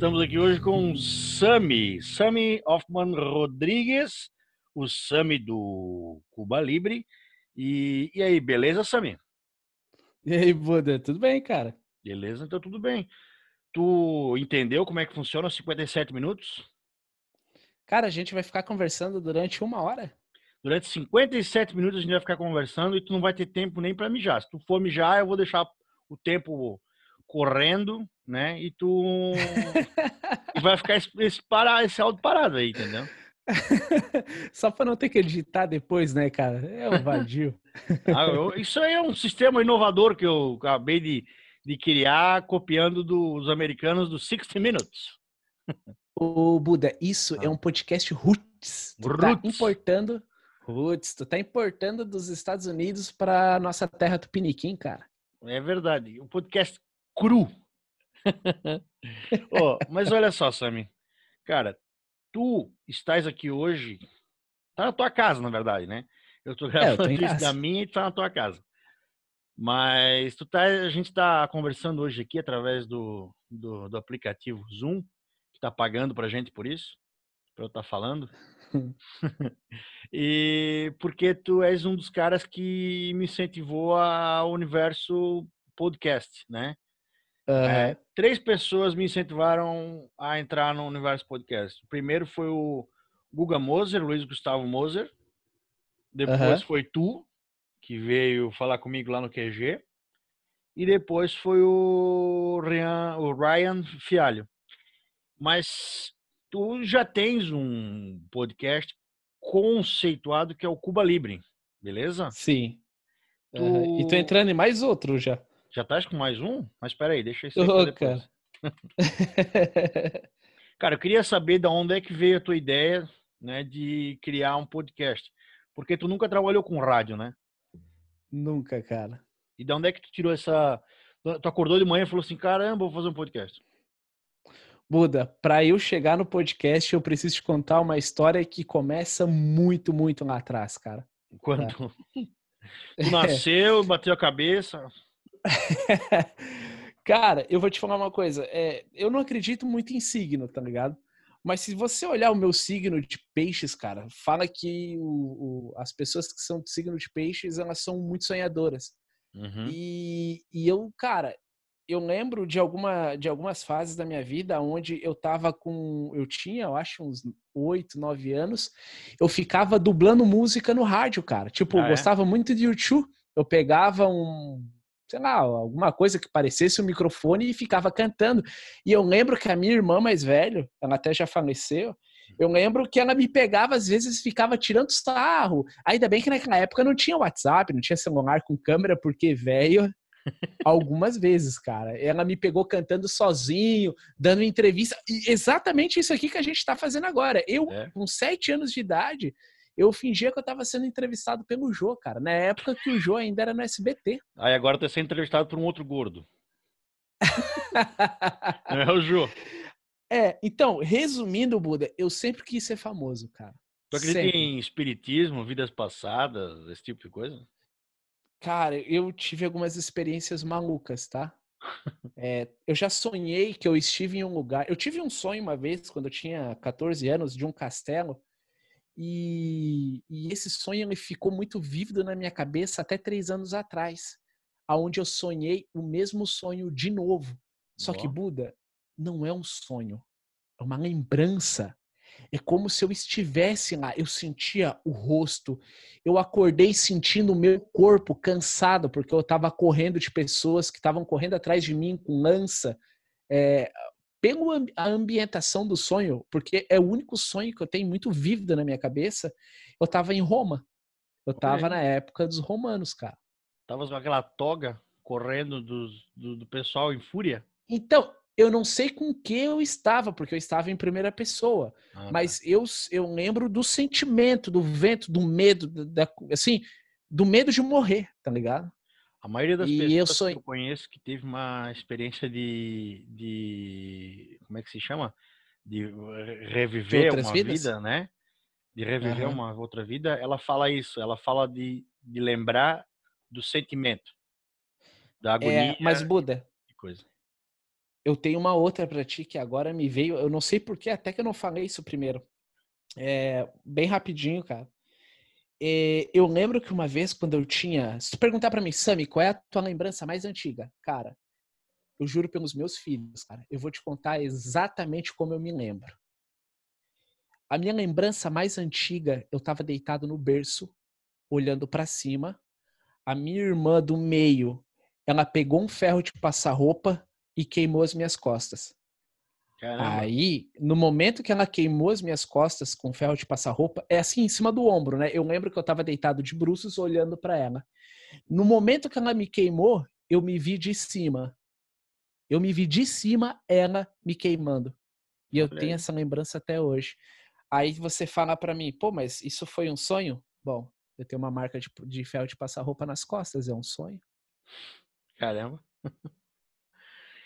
Estamos aqui hoje com Sami, Sami Hoffman Rodrigues, o Sami do Cuba Libre. E, e aí, beleza, Sami? E aí, Buda, tudo bem, cara? Beleza, então tudo bem. Tu entendeu como é que funciona os 57 minutos? Cara, a gente vai ficar conversando durante uma hora. Durante 57 minutos a gente vai ficar conversando e tu não vai ter tempo nem para mijar. Se tu for mijar, eu vou deixar o tempo correndo, né? E tu e vai ficar esse, esse, para, esse áudio parado aí, entendeu? Só para não ter que editar depois, né, cara? É um vadio. ah, eu, isso aí é um sistema inovador que eu acabei de, de criar, copiando dos americanos do 60 Minutes. Ô, Buda, isso ah. é um podcast roots. Tu tá roots. tá importando roots, tu tá importando dos Estados Unidos para nossa terra tupiniquim, cara. É verdade. Um podcast cru. oh, mas olha só, Sami. Cara, tu estás aqui hoje. Tá na tua casa, na verdade, né? Eu tô gravando é, eu isso da minha e tu tá na tua casa. Mas tu tá, a gente está conversando hoje aqui através do, do, do, aplicativo Zoom, que tá pagando pra gente por isso, para eu estar tá falando. e porque tu és um dos caras que me incentivou ao universo podcast, né? É, três pessoas me incentivaram a entrar no universo podcast. O primeiro foi o Guga Moser, Luiz Gustavo Moser. Depois uhum. foi tu, que veio falar comigo lá no QG. E depois foi o Ryan, o Ryan Fialho. Mas tu já tens um podcast conceituado que é o Cuba Libre, beleza? Sim. Tu... Uhum. E tô entrando em mais outro já. Já tá com mais um? Mas espera aí, deixa isso aí depois. Cara. cara, eu queria saber de onde é que veio a tua ideia, né, de criar um podcast. Porque tu nunca trabalhou com rádio, né? Nunca, cara. E de onde é que tu tirou essa... Tu acordou de manhã e falou assim, caramba, vou fazer um podcast. Buda, para eu chegar no podcast, eu preciso te contar uma história que começa muito, muito lá atrás, cara. Quando tá? tu nasceu, bateu a cabeça. Cara, eu vou te falar uma coisa. É, eu não acredito muito em signo, tá ligado? Mas se você olhar o meu signo de peixes, cara, fala que o, o, as pessoas que são do signo de peixes, elas são muito sonhadoras. Uhum. E, e eu, cara, eu lembro de, alguma, de algumas fases da minha vida onde eu tava com. Eu tinha, eu acho, uns oito, nove anos. Eu ficava dublando música no rádio, cara. Tipo, ah, eu é? gostava muito de YouTube. Eu pegava um sei lá, alguma coisa que parecesse um microfone e ficava cantando. E eu lembro que a minha irmã mais velha, ela até já faleceu, eu lembro que ela me pegava, às vezes ficava tirando sarro. Ainda bem que naquela época não tinha WhatsApp, não tinha celular com câmera, porque velho, algumas vezes, cara. Ela me pegou cantando sozinho, dando entrevista. E exatamente isso aqui que a gente está fazendo agora. Eu, é. com sete anos de idade, eu fingia que eu tava sendo entrevistado pelo Jô, cara. Na época que o Jô ainda era no SBT. Aí agora tá sendo entrevistado por um outro gordo. é o Jô. É, então, resumindo, Buda, eu sempre quis ser famoso, cara. Tu acredita sempre. em espiritismo, vidas passadas, esse tipo de coisa? Cara, eu tive algumas experiências malucas, tá? É, eu já sonhei que eu estive em um lugar. Eu tive um sonho uma vez, quando eu tinha 14 anos, de um castelo e, e, esse sonho ele ficou muito vívido na minha cabeça até três anos atrás, aonde eu sonhei o mesmo sonho de novo. Só que Buda não é um sonho, é uma lembrança. É como se eu estivesse lá, eu sentia o rosto, eu acordei sentindo o meu corpo cansado, porque eu estava correndo de pessoas que estavam correndo atrás de mim com lança. É, pela ambientação do sonho, porque é o único sonho que eu tenho muito vívido na minha cabeça, eu tava em Roma. Eu tava na época dos romanos, cara. Tava com aquela toga correndo do, do, do pessoal em fúria? Então, Eu não sei com que eu estava, porque eu estava em primeira pessoa. Ah, tá. mas eu, eu lembro do sentimento, do vento, do medo, da, assim, do medo de morrer, tá ligado? A maioria das e pessoas eu sou... que eu conheço que teve uma experiência de, de como é que se chama? De reviver de uma vidas? vida, né? De reviver uhum. uma outra vida, ela fala isso, ela fala de, de lembrar do sentimento, da é, agonia. É, mas Buda, coisa. Eu tenho uma outra para ti que agora me veio, eu não sei porquê, até que eu não falei isso primeiro. É, bem rapidinho, cara. É, eu lembro que uma vez, quando eu tinha. Se tu perguntar para mim, Sami, qual é a tua lembrança mais antiga? Cara, eu juro pelos meus filhos, cara, eu vou te contar exatamente como eu me lembro. A minha lembrança mais antiga, eu tava deitado no berço, olhando para cima. A minha irmã do meio, ela pegou um ferro de passar roupa e queimou as minhas costas. Caramba. Aí, no momento que ela queimou as minhas costas com ferro de passar roupa, é assim em cima do ombro, né? Eu lembro que eu tava deitado de bruços olhando para ela. No momento que ela me queimou, eu me vi de cima. Eu me vi de cima, ela me queimando. E eu tenho essa lembrança até hoje. Aí você fala para mim, pô, mas isso foi um sonho? Bom, eu tenho uma marca de, de ferro de passar roupa nas costas, é um sonho. Caramba.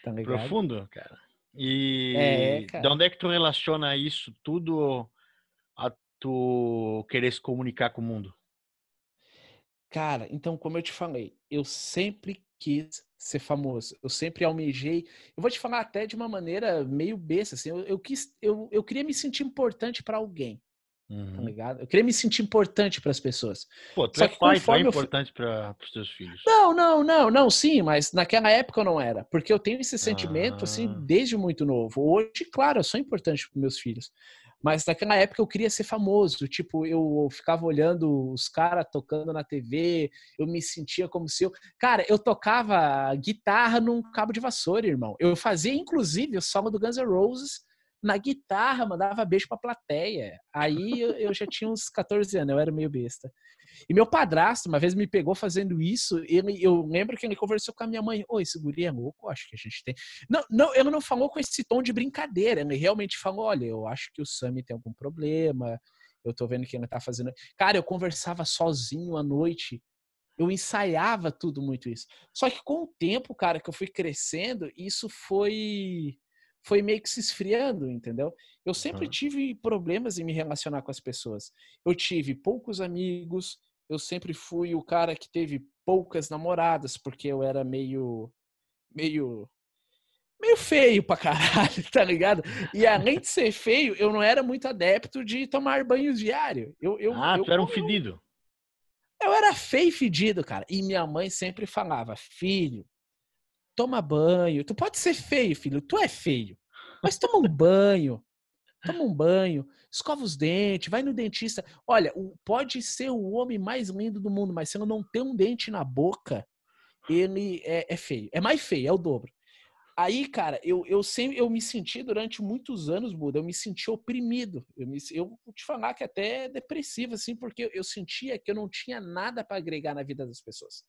Tá Profundo, cara. E é, de onde é que tu relaciona isso tudo a tu querer se comunicar com o mundo? Cara, então, como eu te falei, eu sempre quis ser famoso. Eu sempre almejei. Eu vou te falar até de uma maneira meio besta, assim. Eu, eu quis, eu, eu queria me sentir importante para alguém. Tá uhum. Tá ligado? Eu queria me sentir importante para as pessoas. Pô, tu Só é pai, tu é importante para os teus filhos. Não, não, não, não, sim, mas naquela época eu não era. Porque eu tenho esse sentimento, assim, ah. assim, desde muito novo. Hoje, claro, eu sou importante para meus filhos. Mas naquela época eu queria ser famoso. Tipo, eu ficava olhando os caras tocando na TV, eu me sentia como se eu. Cara, eu tocava guitarra num cabo de vassoura, irmão. Eu fazia, inclusive, o solo do Guns N' Roses na guitarra, mandava beijo pra plateia. Aí eu, já tinha uns 14 anos, eu era meio besta. E meu padrasto, uma vez me pegou fazendo isso, ele, eu lembro que ele conversou com a minha mãe, oi, esse guri é louco, acho que a gente tem... Não, não, ele não falou com esse tom de brincadeira, ele realmente falou, olha, eu acho que o Sammy tem algum problema, eu tô vendo que ele tá fazendo... Cara, eu conversava sozinho à noite, eu ensaiava tudo muito isso. Só que com o tempo, cara, que eu fui crescendo, isso foi foi meio que se esfriando, entendeu? Eu sempre uhum. tive problemas em me relacionar com as pessoas. Eu tive poucos amigos, eu sempre fui o cara que teve poucas namoradas, porque eu era meio. meio. meio feio pra caralho, tá ligado? E além de ser feio, eu não era muito adepto de tomar banhos diário. Eu, eu, ah, eu, tu era um fedido. Eu, eu era feio e fedido, cara. E minha mãe sempre falava: filho, toma banho. Tu pode ser feio, filho, tu é feio. Mas toma um banho. Toma um banho, escova os dentes, vai no dentista. Olha, pode ser o homem mais lindo do mundo, mas se ele não tem um dente na boca, ele é, é feio. É mais feio, é o dobro. Aí, cara, eu, eu sempre eu me senti durante muitos anos, Buda, eu me senti oprimido. Eu, me, eu vou te falar que até depressivo, assim, porque eu sentia que eu não tinha nada para agregar na vida das pessoas.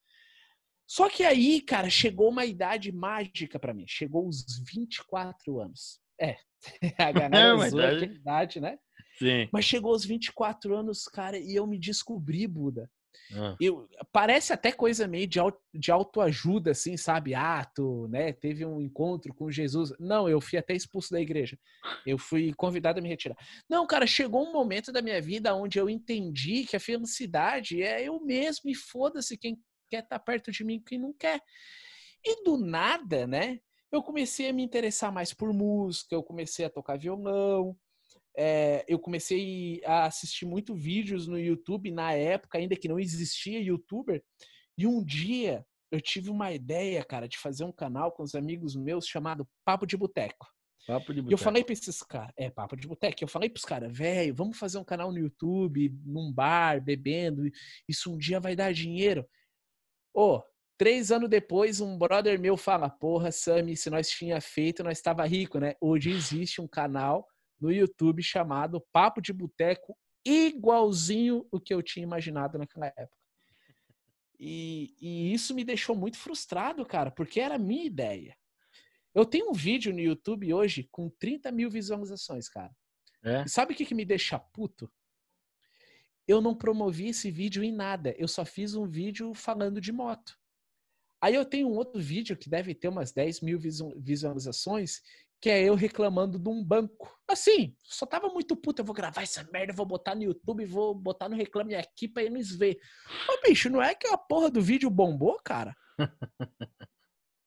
Só que aí, cara, chegou uma idade mágica para mim. Chegou os 24 anos. É, a galera é, zoa a idade, né? Sim. Mas chegou aos 24 anos, cara, e eu me descobri, Buda. Ah. Eu, parece até coisa meio de, de autoajuda, assim, sabe? Ah, tu, né, teve um encontro com Jesus. Não, eu fui até expulso da igreja. Eu fui convidado a me retirar. Não, cara, chegou um momento da minha vida onde eu entendi que a felicidade é eu mesmo e foda-se quem quer estar tá perto de mim quem não quer. E do nada, né? Eu comecei a me interessar mais por música, eu comecei a tocar violão, é, eu comecei a assistir muito vídeos no YouTube na época, ainda que não existia youtuber, e um dia eu tive uma ideia, cara, de fazer um canal com os amigos meus chamado Papo de Boteco. Papo de boteco. E eu falei pra esses caras, é, papo de boteco. Eu falei pros caras, velho, vamos fazer um canal no YouTube, num bar, bebendo. Isso um dia vai dar dinheiro. Ô, oh, três anos depois, um brother meu fala: Porra, Sammy, se nós tinha feito, nós estava rico, né? Hoje existe um canal no YouTube chamado Papo de Boteco, igualzinho o que eu tinha imaginado naquela época. E, e, isso me deixou muito frustrado, cara, porque era a minha ideia. Eu tenho um vídeo no YouTube hoje com 30 mil visualizações, cara. É? E sabe o que, que me deixa puto? Eu não promovi esse vídeo em nada. Eu só fiz um vídeo falando de moto. Aí eu tenho um outro vídeo que deve ter umas 10 mil visualizações, que é eu reclamando de um banco. Assim, só tava muito puto, eu vou gravar essa merda, vou botar no YouTube, vou botar no Reclame Aqui pra eles ver. Ô, bicho, não é que a porra do vídeo bombou, cara?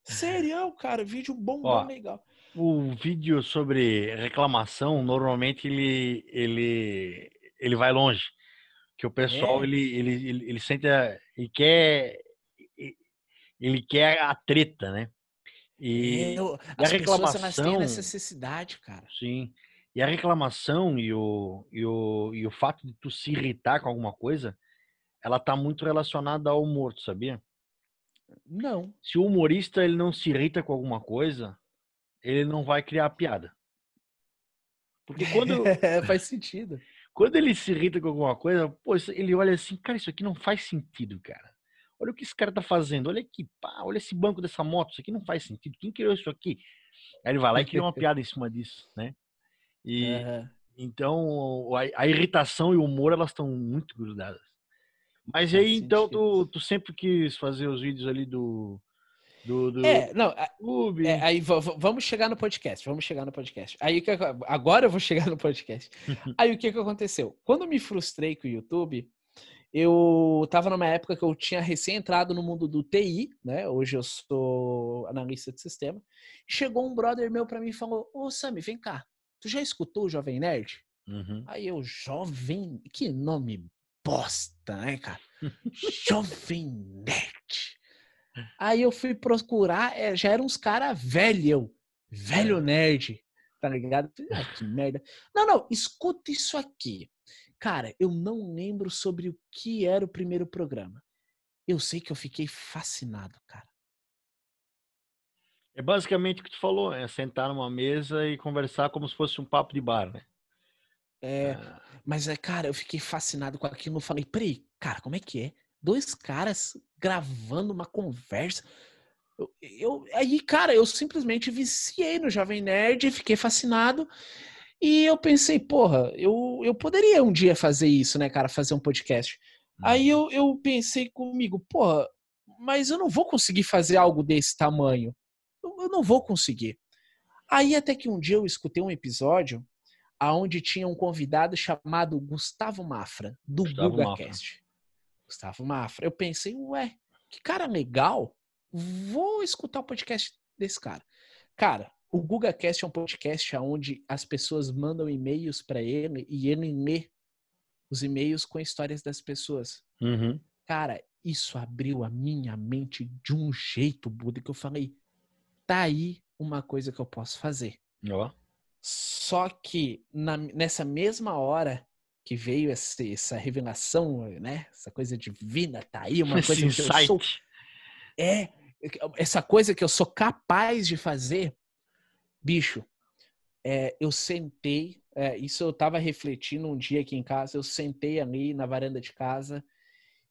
Sério, cara, vídeo bombou Ó, legal. O vídeo sobre reclamação, normalmente ele, ele, ele vai longe. Que o pessoal, é. ele, ele, ele, ele sente, ele quer, ele quer a treta, né? E, eu, e a reclamação, pessoas têm necessidade, cara. Sim. E a reclamação e o, e, o, e o fato de tu se irritar com alguma coisa, ela tá muito relacionada ao humor, tu sabia? Não. Se o humorista ele não se irrita com alguma coisa, ele não vai criar piada. Porque quando. faz sentido. Quando ele se irrita com alguma coisa, pô, ele olha assim, cara, isso aqui não faz sentido, cara. Olha o que esse cara tá fazendo. Olha aqui, pá, olha esse banco dessa moto. Isso aqui não faz sentido. Quem criou isso aqui? Aí ele vai lá e cria uma piada em cima disso, né? E uhum. então a, a, irritação e o humor elas estão muito grudadas. Mas aí então tu, tu sempre quis fazer os vídeos ali do do, do é, não, é, aí vamos chegar no podcast, vamos chegar no podcast. Aí agora eu vou chegar no podcast. aí o que que aconteceu? Quando eu me frustrei com o YouTube, eu estava numa época que eu tinha recém entrado no mundo do TI, né? Hoje eu sou analista de sistema. Chegou um brother meu para mim e falou: Ô Sami, vem cá, tu já escutou o Jovem Nerd? Uhum. Aí eu, Jovem, que nome bosta, né, cara? Jovem Nerd. Aí eu fui procurar, é, já eram uns caras velho, velho nerd, tá ligado? Ah, que merda. Não, não, escuta isso aqui. Cara, eu não lembro sobre o que era o primeiro programa. Eu sei que eu fiquei fascinado, cara. É basicamente o que tu falou, é sentar numa mesa e conversar como se fosse um papo de bar, né? É, ah. mas é, cara, eu fiquei fascinado com aquilo. Eu falei, peraí, cara, como é que é? Dois caras gravando uma conversa. Eu, eu, aí, cara, eu simplesmente viciei no Jovem Nerd fiquei fascinado. E eu pensei, porra, eu, eu poderia um dia fazer isso, né, cara? Fazer um podcast. Uhum. Aí eu, eu pensei comigo, porra, mas eu não vou conseguir fazer algo desse tamanho. Eu, eu não vou conseguir. Aí até que um dia eu escutei um episódio aonde tinha um convidado chamado Gustavo Mafra, do Gustavo GugaCast. Mafra. Gustavo Mafra. Eu pensei, ué, que cara legal. Vou escutar o podcast desse cara. Cara, o GugaCast é um podcast onde as pessoas mandam e-mails para ele e ele lê os e-mails com histórias das pessoas. Uhum. Cara, isso abriu a minha mente de um jeito, Buda, que eu falei, tá aí uma coisa que eu posso fazer. Oh. Só que na, nessa mesma hora que veio essa, essa, revelação, né? Essa coisa divina, tá aí uma coisa Esse que insight. eu sou. É, essa coisa que eu sou capaz de fazer Bicho, é, eu sentei, é, isso eu tava refletindo um dia aqui em casa, eu sentei ali na varanda de casa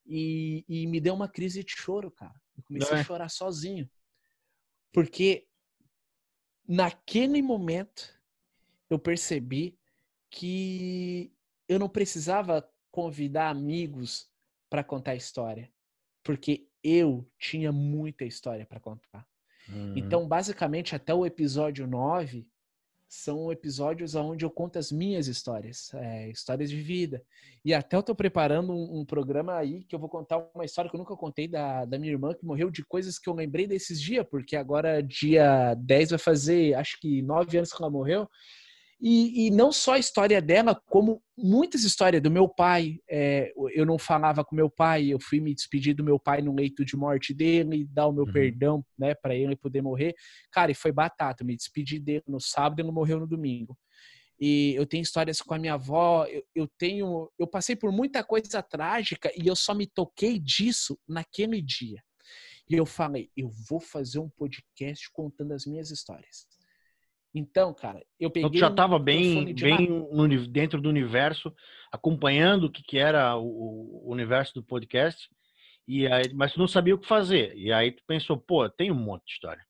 e, e me deu uma crise de choro, cara. Eu comecei é. a chorar sozinho. Porque naquele momento eu percebi que eu não precisava convidar amigos para contar história, porque eu tinha muita história para contar. Uhum. Então, basicamente, até o episódio 9 são episódios onde eu conto as minhas histórias, é, histórias de vida. E até eu tô preparando um, um, programa aí que eu vou contar uma história que eu nunca contei da, da minha irmã, que morreu de coisas que eu lembrei desses dias, porque agora, dia 10, vai fazer, acho que nove anos que ela morreu. E, e, não só a história dela, como muitas histórias do meu pai. É, eu não falava com meu pai, eu fui me despedir do meu pai no leito de morte dele, dar o meu uhum. perdão, né, para ele poder morrer. Cara, e foi batata. Eu me despedi dele no sábado e ele morreu no domingo. E eu tenho histórias com a minha avó, eu, eu tenho. Eu passei por muita coisa trágica e eu só me toquei disso naquele dia. E eu falei, eu vou fazer um podcast contando as minhas histórias. Então, cara, eu peguei. Então, já estava bem, bem no, dentro do universo, acompanhando o que, que era o, o, universo do podcast, e aí, mas tu não sabia o que fazer. E aí tu pensou, pô, tem um monte de história.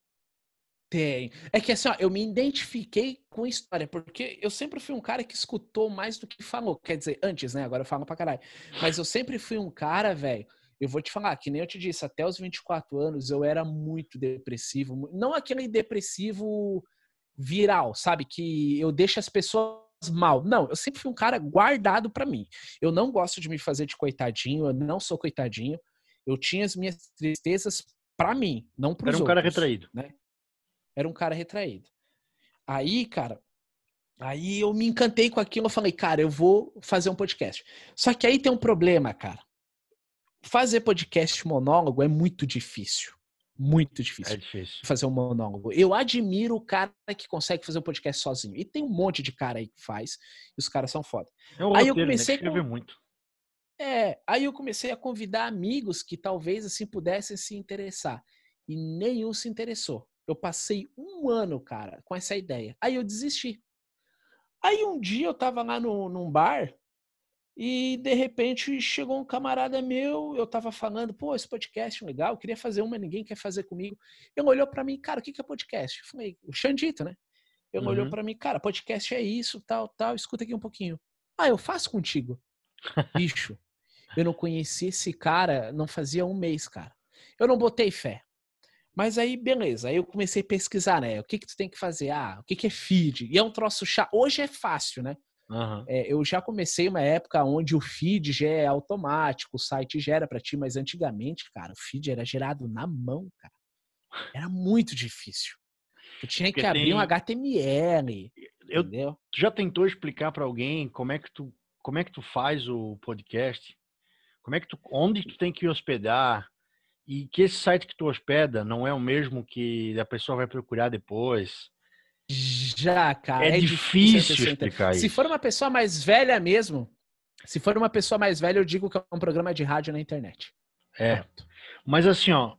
Tem. É que assim, ó, eu me identifiquei com a história, porque eu sempre fui um cara que escutou mais do que falou. Quer dizer, antes, né? Agora eu falo pra caralho. Mas eu sempre fui um cara, velho. Eu vou te falar, que nem eu te disse, até os 24 anos eu era muito depressivo. Não aquele depressivo viral, sabe? Que eu deixo as pessoas mal. Não, eu sempre fui um cara guardado para mim. Eu não gosto de me fazer de coitadinho, eu não sou coitadinho. Eu tinha as minhas tristezas para mim, não para os outros. Era um cara retraído. Né? Era um cara retraído. Aí, cara, aí eu me encantei com aquilo, eu falei, cara, eu vou fazer um podcast. Só que aí tem um problema, cara. Fazer podcast monólogo é muito difícil. Muito difícil. É difícil. Fazer um monólogo. Eu admiro o cara que consegue fazer um podcast sozinho. E tem um monte de cara aí que faz. E os caras são foda. É um aí roteiro, eu comecei né? com... muito. É, aí eu comecei a convidar amigos que talvez assim pudessem se interessar. E nenhum se interessou. Eu passei um ano, cara, com essa ideia. Aí eu desisti. Aí um dia eu tava lá no, num bar e de repente chegou um camarada meu, eu tava falando, pô, esse podcast é legal, eu queria fazer uma, ninguém quer fazer comigo. Ele olhou para mim, cara, o que é podcast? Eu falei, o Xandito, né? Ele uhum. olhou para mim, cara, podcast é isso, tal, tal, escuta aqui um pouquinho. Ah, eu faço contigo. Bicho, eu não conheci esse cara, não fazia um mês, cara. Eu não botei fé. Mas aí, beleza. Aí eu comecei a pesquisar, né? O que que tu tem que fazer? Ah, o que que é feed? E é um troço chato. Hoje é fácil, né? Uhum. É, eu já comecei uma época onde o feed já é automático, o site gera para ti, mas antigamente, cara, o feed era gerado na mão, cara. Era muito difícil. Tu tinha Porque que abrir tem... um HTML. Eu, entendeu? Tu já tentou explicar para alguém como é que tu como é que tu faz o podcast? Como é que tu onde tu tem que hospedar? E que esse site que tu hospeda não é o mesmo que a pessoa vai procurar depois? Já, cara. É, é difícil, difícil explicar isso. Se for uma pessoa mais velha mesmo, se for uma pessoa mais velha, eu digo que é um programa de rádio na internet. É. Pronto. Mas assim, ó,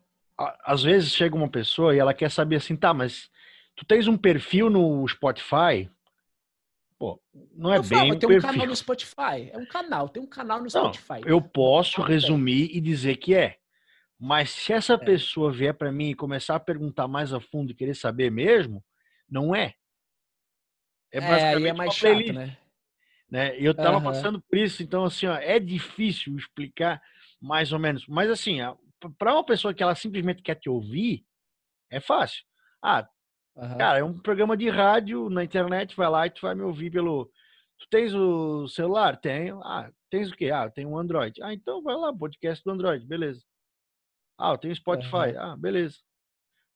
às vezes chega uma pessoa e ela quer saber assim, tá, mas tu tens um perfil no Spotify? Pô, não é eu bem falo, um tem perfil. um canal no Spotify. É um canal, tem um canal no Spotify. eu posso resumir e dizer que é. Mas se essa é. pessoa vier para mim e começar a perguntar mais a fundo e querer saber mesmo, não é. É, basicamente é, é mais chato, playlist, né? né? Eu tava uhum. passando por isso, então assim, ó, é difícil explicar mais ou menos. Mas assim, para uma pessoa que ela simplesmente quer te ouvir, é fácil. Ah, uhum. cara, é um programa de rádio na internet, vai lá e tu vai me ouvir pelo. Tu tens o celular? Tenho. Ah, tens o quê? Ah, tem um Android. Ah, então vai lá, podcast do Android, beleza. Ah, eu tenho Spotify. Uhum. Ah, beleza.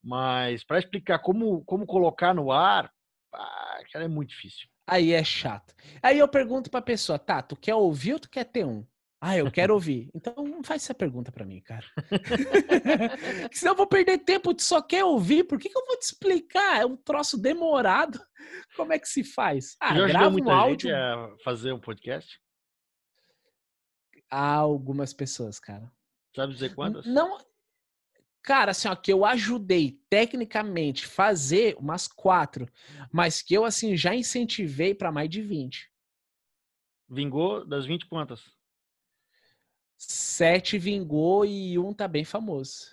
Mas para explicar como, como colocar no ar, ah, cara, é muito difícil. Aí é chato. Aí eu pergunto pra pessoa, tá, tu quer ouvir ou tu quer ter um? Ah, eu quero ouvir. Então não faz essa pergunta para mim, cara. Senão eu vou perder tempo, tu só quer ouvir, por que, que eu vou te explicar? É um troço demorado. Como é que se faz? Ah, Já grava um áudio. a fazer um podcast? Há algumas pessoas, cara. Sabe dizer quantas? Não, Cara, assim, ó, que eu ajudei tecnicamente fazer umas quatro, mas que eu, assim, já incentivei para mais de 20. Vingou das 20 quantas? Sete vingou e um tá bem famoso.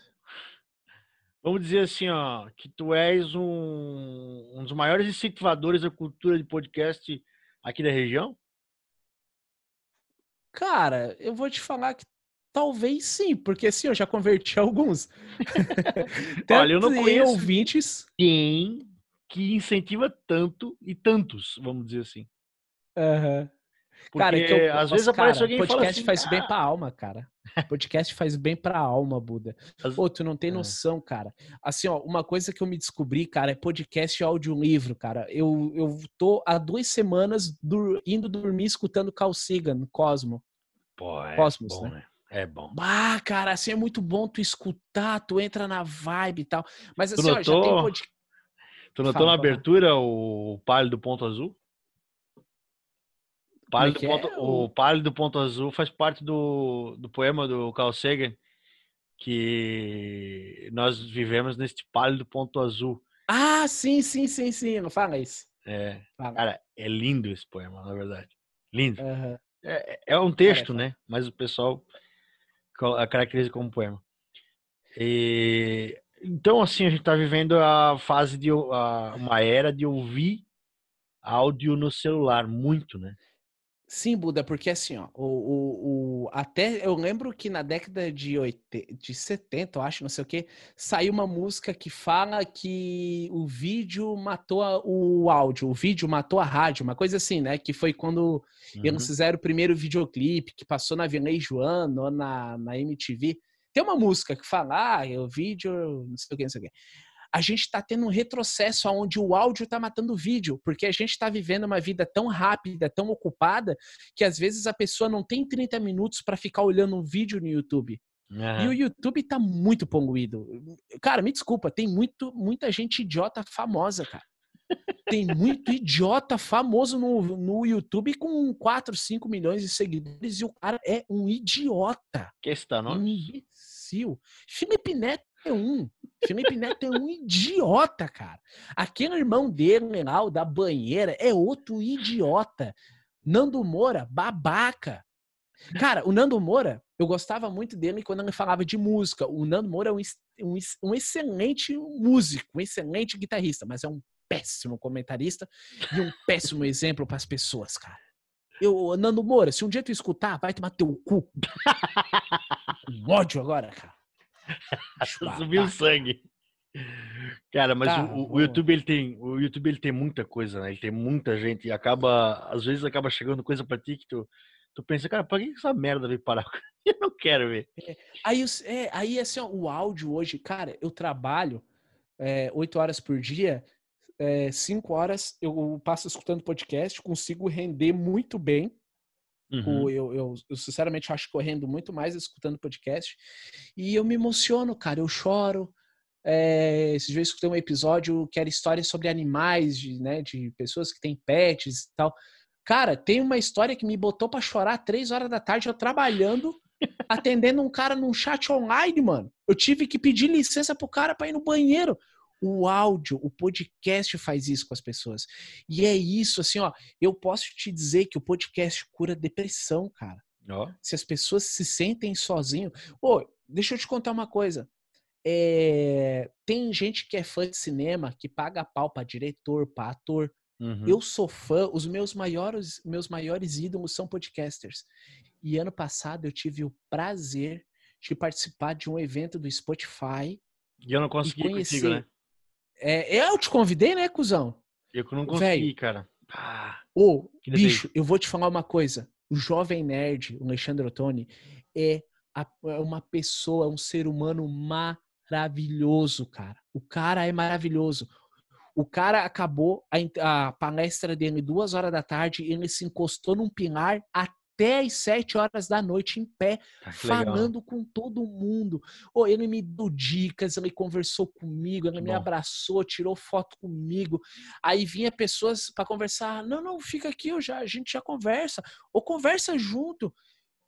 Vamos dizer assim, ó, que tu és um, um dos maiores incentivadores da cultura de podcast aqui da região? Cara, eu vou te falar que Talvez sim, porque sim, eu já converti alguns. Olha, eu não conheço ouvintes. Quem que incentiva tanto e tantos, vamos dizer assim. Uhum. Porque, cara, é que eu, às vezes cara, aparece alguém e fala assim, faz ah, bem pra alma, cara. Podcast faz bem pra alma, Buda. As... Pô, tu não tem é. noção, cara. Assim, ó, uma coisa que eu me descobri, cara, é podcast e audiolivro, cara. Eu, eu tô há duas semanas dur indo dormir escutando Carl Sagan, Cosmo. Pô, é Cosmos, bom, né? né? É bom. Ah, cara, assim é muito bom tu escutar, tu entra na vibe e tal. Mas assim, tu notou, ó, já tem pod... Tu notou Fala, na abertura o pálido ponto azul? Pálido é ponto, é? O pálido ponto azul faz parte do, do poema do Carl Sagan, que nós vivemos neste pálido ponto azul. Ah, sim, sim, sim, sim. Não fala isso. É. Fala. Cara, é lindo esse poema, na verdade. Lindo. Uhum. É, é um texto, né? Mas o pessoal caracteriza como poema. E Então, assim, a gente está vivendo a fase de a, uma era de ouvir áudio no celular, muito, né? Sim, Buda, porque assim, ó, o, o, o, até eu lembro que na década de, 80, de 70, eu acho, não sei o que, saiu uma música que fala que o vídeo matou a, o áudio, o vídeo matou a rádio, uma coisa assim, né? Que foi quando uhum. eles fizeram o primeiro videoclipe que passou na Vilnei Joano ou na, na MTV. Tem uma música que fala, ah, o vídeo, não sei o que, não sei o que a gente está tendo um retrocesso onde o áudio está matando o vídeo, porque a gente está vivendo uma vida tão rápida, tão ocupada, que às vezes a pessoa não tem 30 minutos para ficar olhando um vídeo no YouTube. Uhum. E o YouTube tá muito poluído. Cara, me desculpa, tem muito, muita gente idiota famosa, cara. Tem muito idiota famoso no, no YouTube com 4, 5 milhões de seguidores e o cara é um idiota. Que está, não? Um imbecil. Felipe Neto é um. Felipe Neto é um idiota, cara. Aquele irmão dele lá, o da banheira, é outro idiota. Nando Moura, babaca. Cara, o Nando Moura, eu gostava muito dele quando ele falava de música. O Nando Moura é um, um, um excelente músico, um excelente guitarrista, mas é um péssimo comentarista e um péssimo exemplo para as pessoas, cara. Eu, Nando Moura, se um dia tu escutar, vai tomar teu cu. Um ódio agora, cara. Subiu o sangue. Cara, mas tá, o, o, YouTube ele tem, o YouTube ele tem muita coisa, né? Ele tem muita gente e acaba, às vezes acaba chegando coisa para ti que tu, tu pensa, cara, pra que essa merda veio parar? Eu não quero ver. É, aí, é, aí assim, ó, o áudio hoje, cara, eu trabalho é, oito é, horas por dia, é, cinco horas eu passo escutando podcast, consigo render muito bem. Uhum. Eu, eu, eu, sinceramente acho que eu rendo muito mais escutando podcast. E eu me emociono, cara. Eu choro. É, esses dias eu escutei um episódio que era história sobre animais, de, né, de pessoas que têm pets e tal. Cara, tem uma história que me botou para chorar três horas da tarde, eu trabalhando, atendendo um cara num chat online, mano. Eu tive que pedir licença pro cara para ir no banheiro. O áudio, o podcast faz isso com as pessoas. E é isso, assim, ó. Eu posso te dizer que o podcast cura depressão, cara. Oh. Se as pessoas se sentem sozinhos. Pô, deixa eu te contar uma coisa. É... Tem gente que é fã de cinema que paga pau pra diretor, pra ator. Uhum. Eu sou fã, os meus maiores, meus maiores ídolos são podcasters. E ano passado eu tive o prazer de participar de um evento do Spotify. E eu não consegui conhecer, contigo, né? É, eu te convidei, né, cuzão? Eu não consegui, Véio, cara. Ah, Ô, bicho, eu vou te falar uma coisa. O jovem nerd, o Alexandre Ottoni, é, a, é uma pessoa, um ser humano maravilhoso, cara. O cara é maravilhoso. O cara acabou a, a palestra dele duas horas da tarde, ele se encostou num pilar até até às sete horas da noite em pé, ah, falando legal. com todo mundo. Oh, ele me deu dicas, ele conversou comigo, ele me bom. abraçou, tirou foto comigo. Aí vinha pessoas para conversar. Não, não, fica aqui, eu já, a gente já conversa. Ou conversa junto.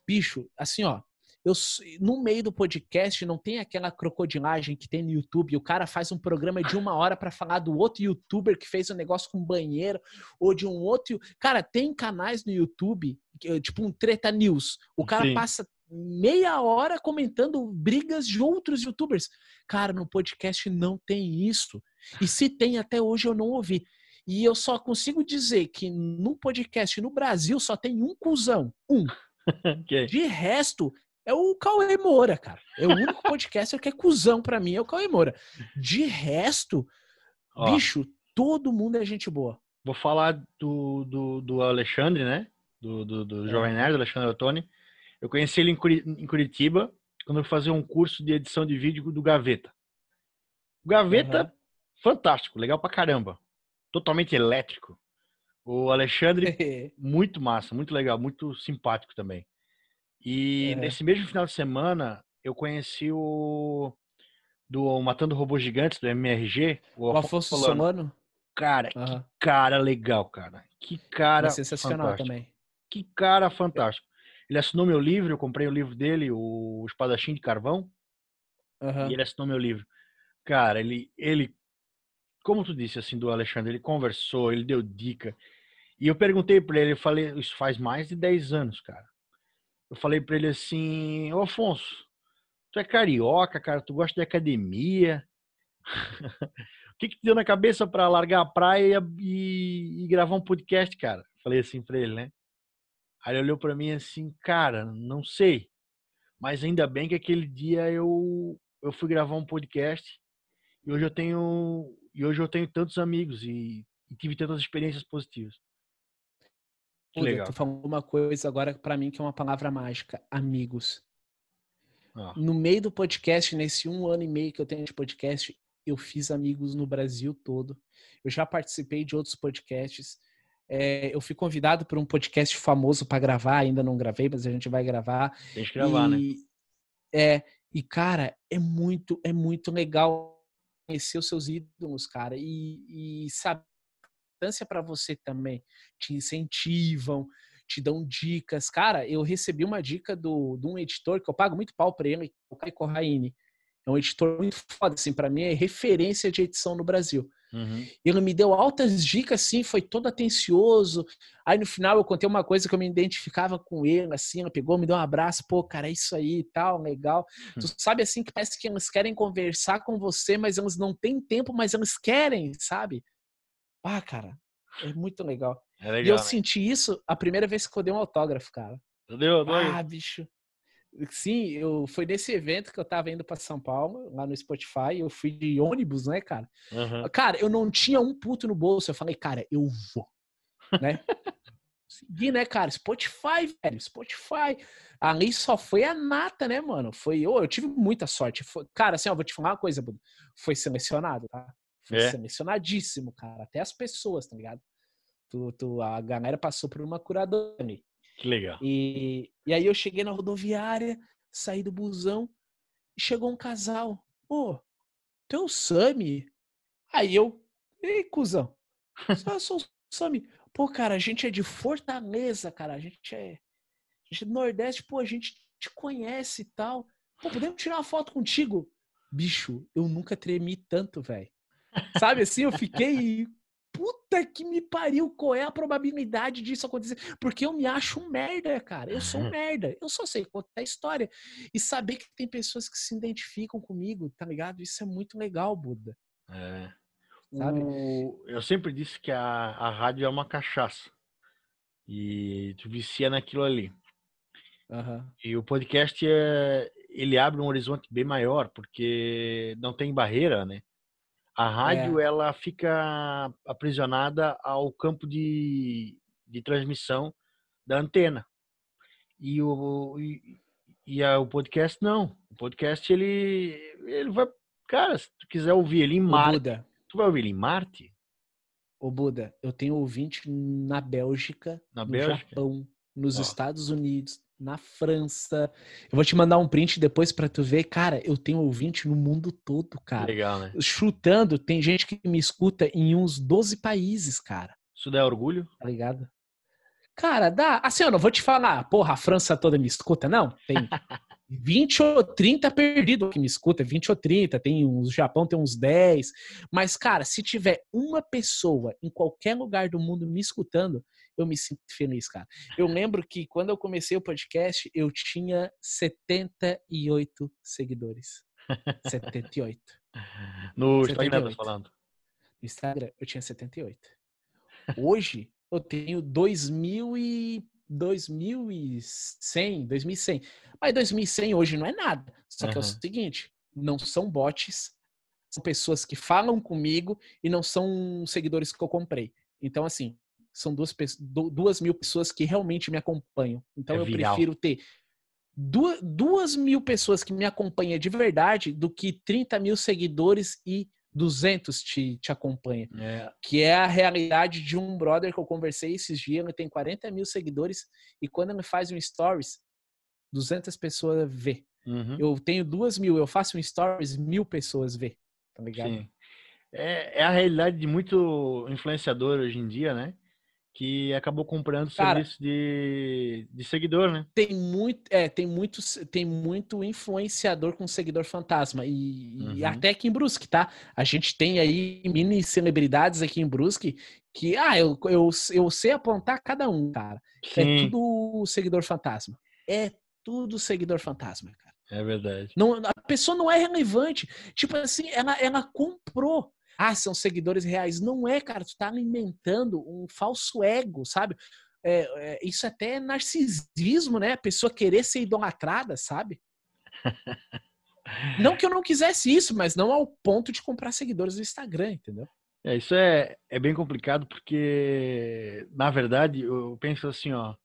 Bicho, assim, ó, eu, no meio do podcast não tem aquela crocodilagem que tem no YouTube. O cara faz um programa de uma hora para falar do outro youtuber que fez um negócio com banheiro ou de um outro. Cara, tem canais no YouTube, tipo um Treta News. O cara Sim. passa meia hora comentando brigas de outros youtubers. Cara, no podcast não tem isso. E se tem, até hoje eu não ouvi. E eu só consigo dizer que no podcast no Brasil só tem um cuzão. Um. Okay. De resto, é o Cauê Moura, cara. É o único podcaster que é cuzão pra mim, é o Cauê Moura. De resto, Ó, bicho, todo mundo é gente boa. Vou falar do, do, do Alexandre, né? Do, do, do é. Jovem Nerd, Alexandre Ottoni. Eu conheci ele em Curitiba, quando eu fazia um curso de edição de vídeo do Gaveta. O Gaveta, uhum. fantástico, legal pra caramba. Totalmente elétrico. O Alexandre, muito massa, muito legal, muito simpático também. E nesse mesmo final de semana, eu conheci o do Matando Robôs Gigantes, do MRG, o, o Afonso Solano. Cara, uhum. que cara legal, cara. Que cara. É sensacional fantástico. também. Que cara fantástico. Ele assinou meu livro, eu comprei o livro dele, o Espadachim de Carvão. Uhum. E ele assinou meu livro. Cara, ele, ele, como tu disse assim do Alexandre, ele conversou, ele deu dica. E eu perguntei para ele, eu falei, isso faz mais de 10 anos, cara eu falei para ele assim, ô Afonso, tu é carioca, cara, tu gosta de academia, o que, que te deu na cabeça para largar a praia e, e, gravar um podcast, cara? Falei assim pra ele, né? Aí ele olhou para mim assim, cara, não sei. Mas ainda bem que aquele dia eu, eu fui gravar um podcast e hoje eu tenho e hoje eu tenho tantos amigos e, e tive tantas experiências positivas. Que legal. Tu falou uma coisa agora para mim que é uma palavra mágica, amigos. Ah. No meio do podcast, nesse um ano e meio que eu tenho de podcast, eu fiz amigos no Brasil todo. Eu já participei de outros podcasts. É, eu fui convidado por um podcast famoso para gravar, ainda não gravei, mas a gente vai gravar. Tem que gravar, né? e, né? É, e cara, é muito, é muito legal conhecer os seus ídolos, cara, e, e saber para você também. Te incentivam, te dão dicas. Cara, eu recebi uma dica do, de um editor que eu pago muito pau para ele, o Caio Corraine. É um editor muito foda, assim, para mim é referência de edição no Brasil. Uhum. Ele me deu altas dicas, assim, foi todo atencioso. Aí no final eu contei uma coisa que eu me identificava com ele, assim, ela pegou, me deu um abraço, pô, cara, é isso aí e tal, legal. Uhum. Tu sabe, assim, que parece que eles querem conversar com você, mas eles não têm tempo, mas eles querem, sabe? Ah, cara, é muito legal. É legal e eu né? senti isso a primeira vez que eu dei um autógrafo, cara. Deu, deu. Ah, bicho. Sim, eu foi nesse evento que eu tava indo para São Paulo, lá no Spotify, eu fui de ônibus, né, cara? Uhum. Cara, eu não tinha um puto no bolso, eu falei, cara, eu vou, né? Segui, né, cara? Spotify, velho, Spotify. Ali só foi a nata, né, mano? Foi, oh, eu tive muita sorte. Foi, cara, assim, ó, vou te falar uma coisa, foi selecionado, tá? Foi é. selecionadíssimo, cara. Até as pessoas, tá ligado? Tu, tu, a galera passou por uma curadora. Que legal. E, e aí eu cheguei na rodoviária, saí do busão e chegou um casal. Ô, oh, tu é o Sami? Aí eu, ei, cuzão, eu sou o Sami. Pô, cara, a gente é de Fortaleza, cara. A gente é, a gente é do Nordeste, pô, a gente te conhece e tal. Pô, podemos tirar uma foto contigo? Bicho, eu nunca tremi tanto, velho. Sabe assim, eu fiquei puta que me pariu, qual é a probabilidade disso acontecer? Porque eu me acho um merda, cara. Eu sou um merda. Eu só sei contar a história. E saber que tem pessoas que se identificam comigo, tá ligado? Isso é muito legal, Buda. É. Sabe? O... Eu sempre disse que a, a rádio é uma cachaça. E tu vicia naquilo ali. Uhum. E o podcast é, ele abre um horizonte bem maior, porque não tem barreira, né? A rádio é. ela fica aprisionada ao campo de, de transmissão da antena. E o, e, e a, o podcast não. O podcast ele, ele vai. Cara, se tu quiser ouvir ele em Marte. Buda. Tu vai ouvir ele em Marte? Ô Buda, eu tenho ouvinte na Bélgica, na no Bélgica? Japão, nos Ó. Estados Unidos, na França. Eu vou te mandar um print depois para tu ver. Cara, eu tenho ouvinte no mundo todo, cara. Legal, né? Chutando, tem gente que me escuta em uns 12 países, cara. Isso dá orgulho? Tá ligado? Cara, dá. Assim, eu não vou te falar, porra, a França toda me escuta, não. Tem 20 ou 30 perdidos que me escuta, 20 ou 30, tem uns, o Japão tem uns 10. Mas, cara, se tiver uma pessoa em qualquer lugar do mundo me escutando, eu me sinto feliz, cara. Eu lembro que quando eu comecei o podcast, eu tinha 78 seguidores. 78. No 78. Instagram, tá falando. No Instagram, eu tinha 78. Hoje, eu tenho 2.000 e 2100, 2100. Mas 2100 hoje não é nada. Só que uhum. é o seguinte, não são bots, são pessoas que falam comigo e não são seguidores que eu comprei. Então, assim, são duas, duas mil pessoas que realmente me acompanham. Então, é eu viral. prefiro ter duas, duas mil pessoas que me acompanham de verdade do que 30 mil seguidores e 200 te, te acompanha. É. Que é a realidade de um brother que eu conversei esses dias, ele tem 40 mil seguidores e quando ele faz um stories, 200 pessoas vê. Uhum. Eu tenho duas mil, eu faço um stories, mil pessoas vê. Tá ligado? Sim. É, é a realidade de muito influenciador hoje em dia, né? Que acabou comprando Cara, serviço de, de seguidor, né? Tem muito, é, tem muito, tem muito influenciador com seguidor fantasma e, uhum. e, até aqui em Brusque, tá? A gente tem aí mini celebridades aqui em Brusque que, ah, eu, eu, eu sei apontar cada um, cara. É Sim. É tudo seguidor fantasma. É tudo seguidor fantasma, cara. É verdade. Não, a pessoa não é relevante. Tipo assim, ela, ela comprou. Ah, são seguidores reais. Não é, cara. Tu tá alimentando um falso ego, sabe? É, é, isso até é narcisismo, né? A pessoa querer ser idolatrada, sabe? não que eu não quisesse isso, mas não ao ponto de comprar seguidores no Instagram, entendeu? É, isso é, é bem complicado porque, na verdade, eu penso assim, ó,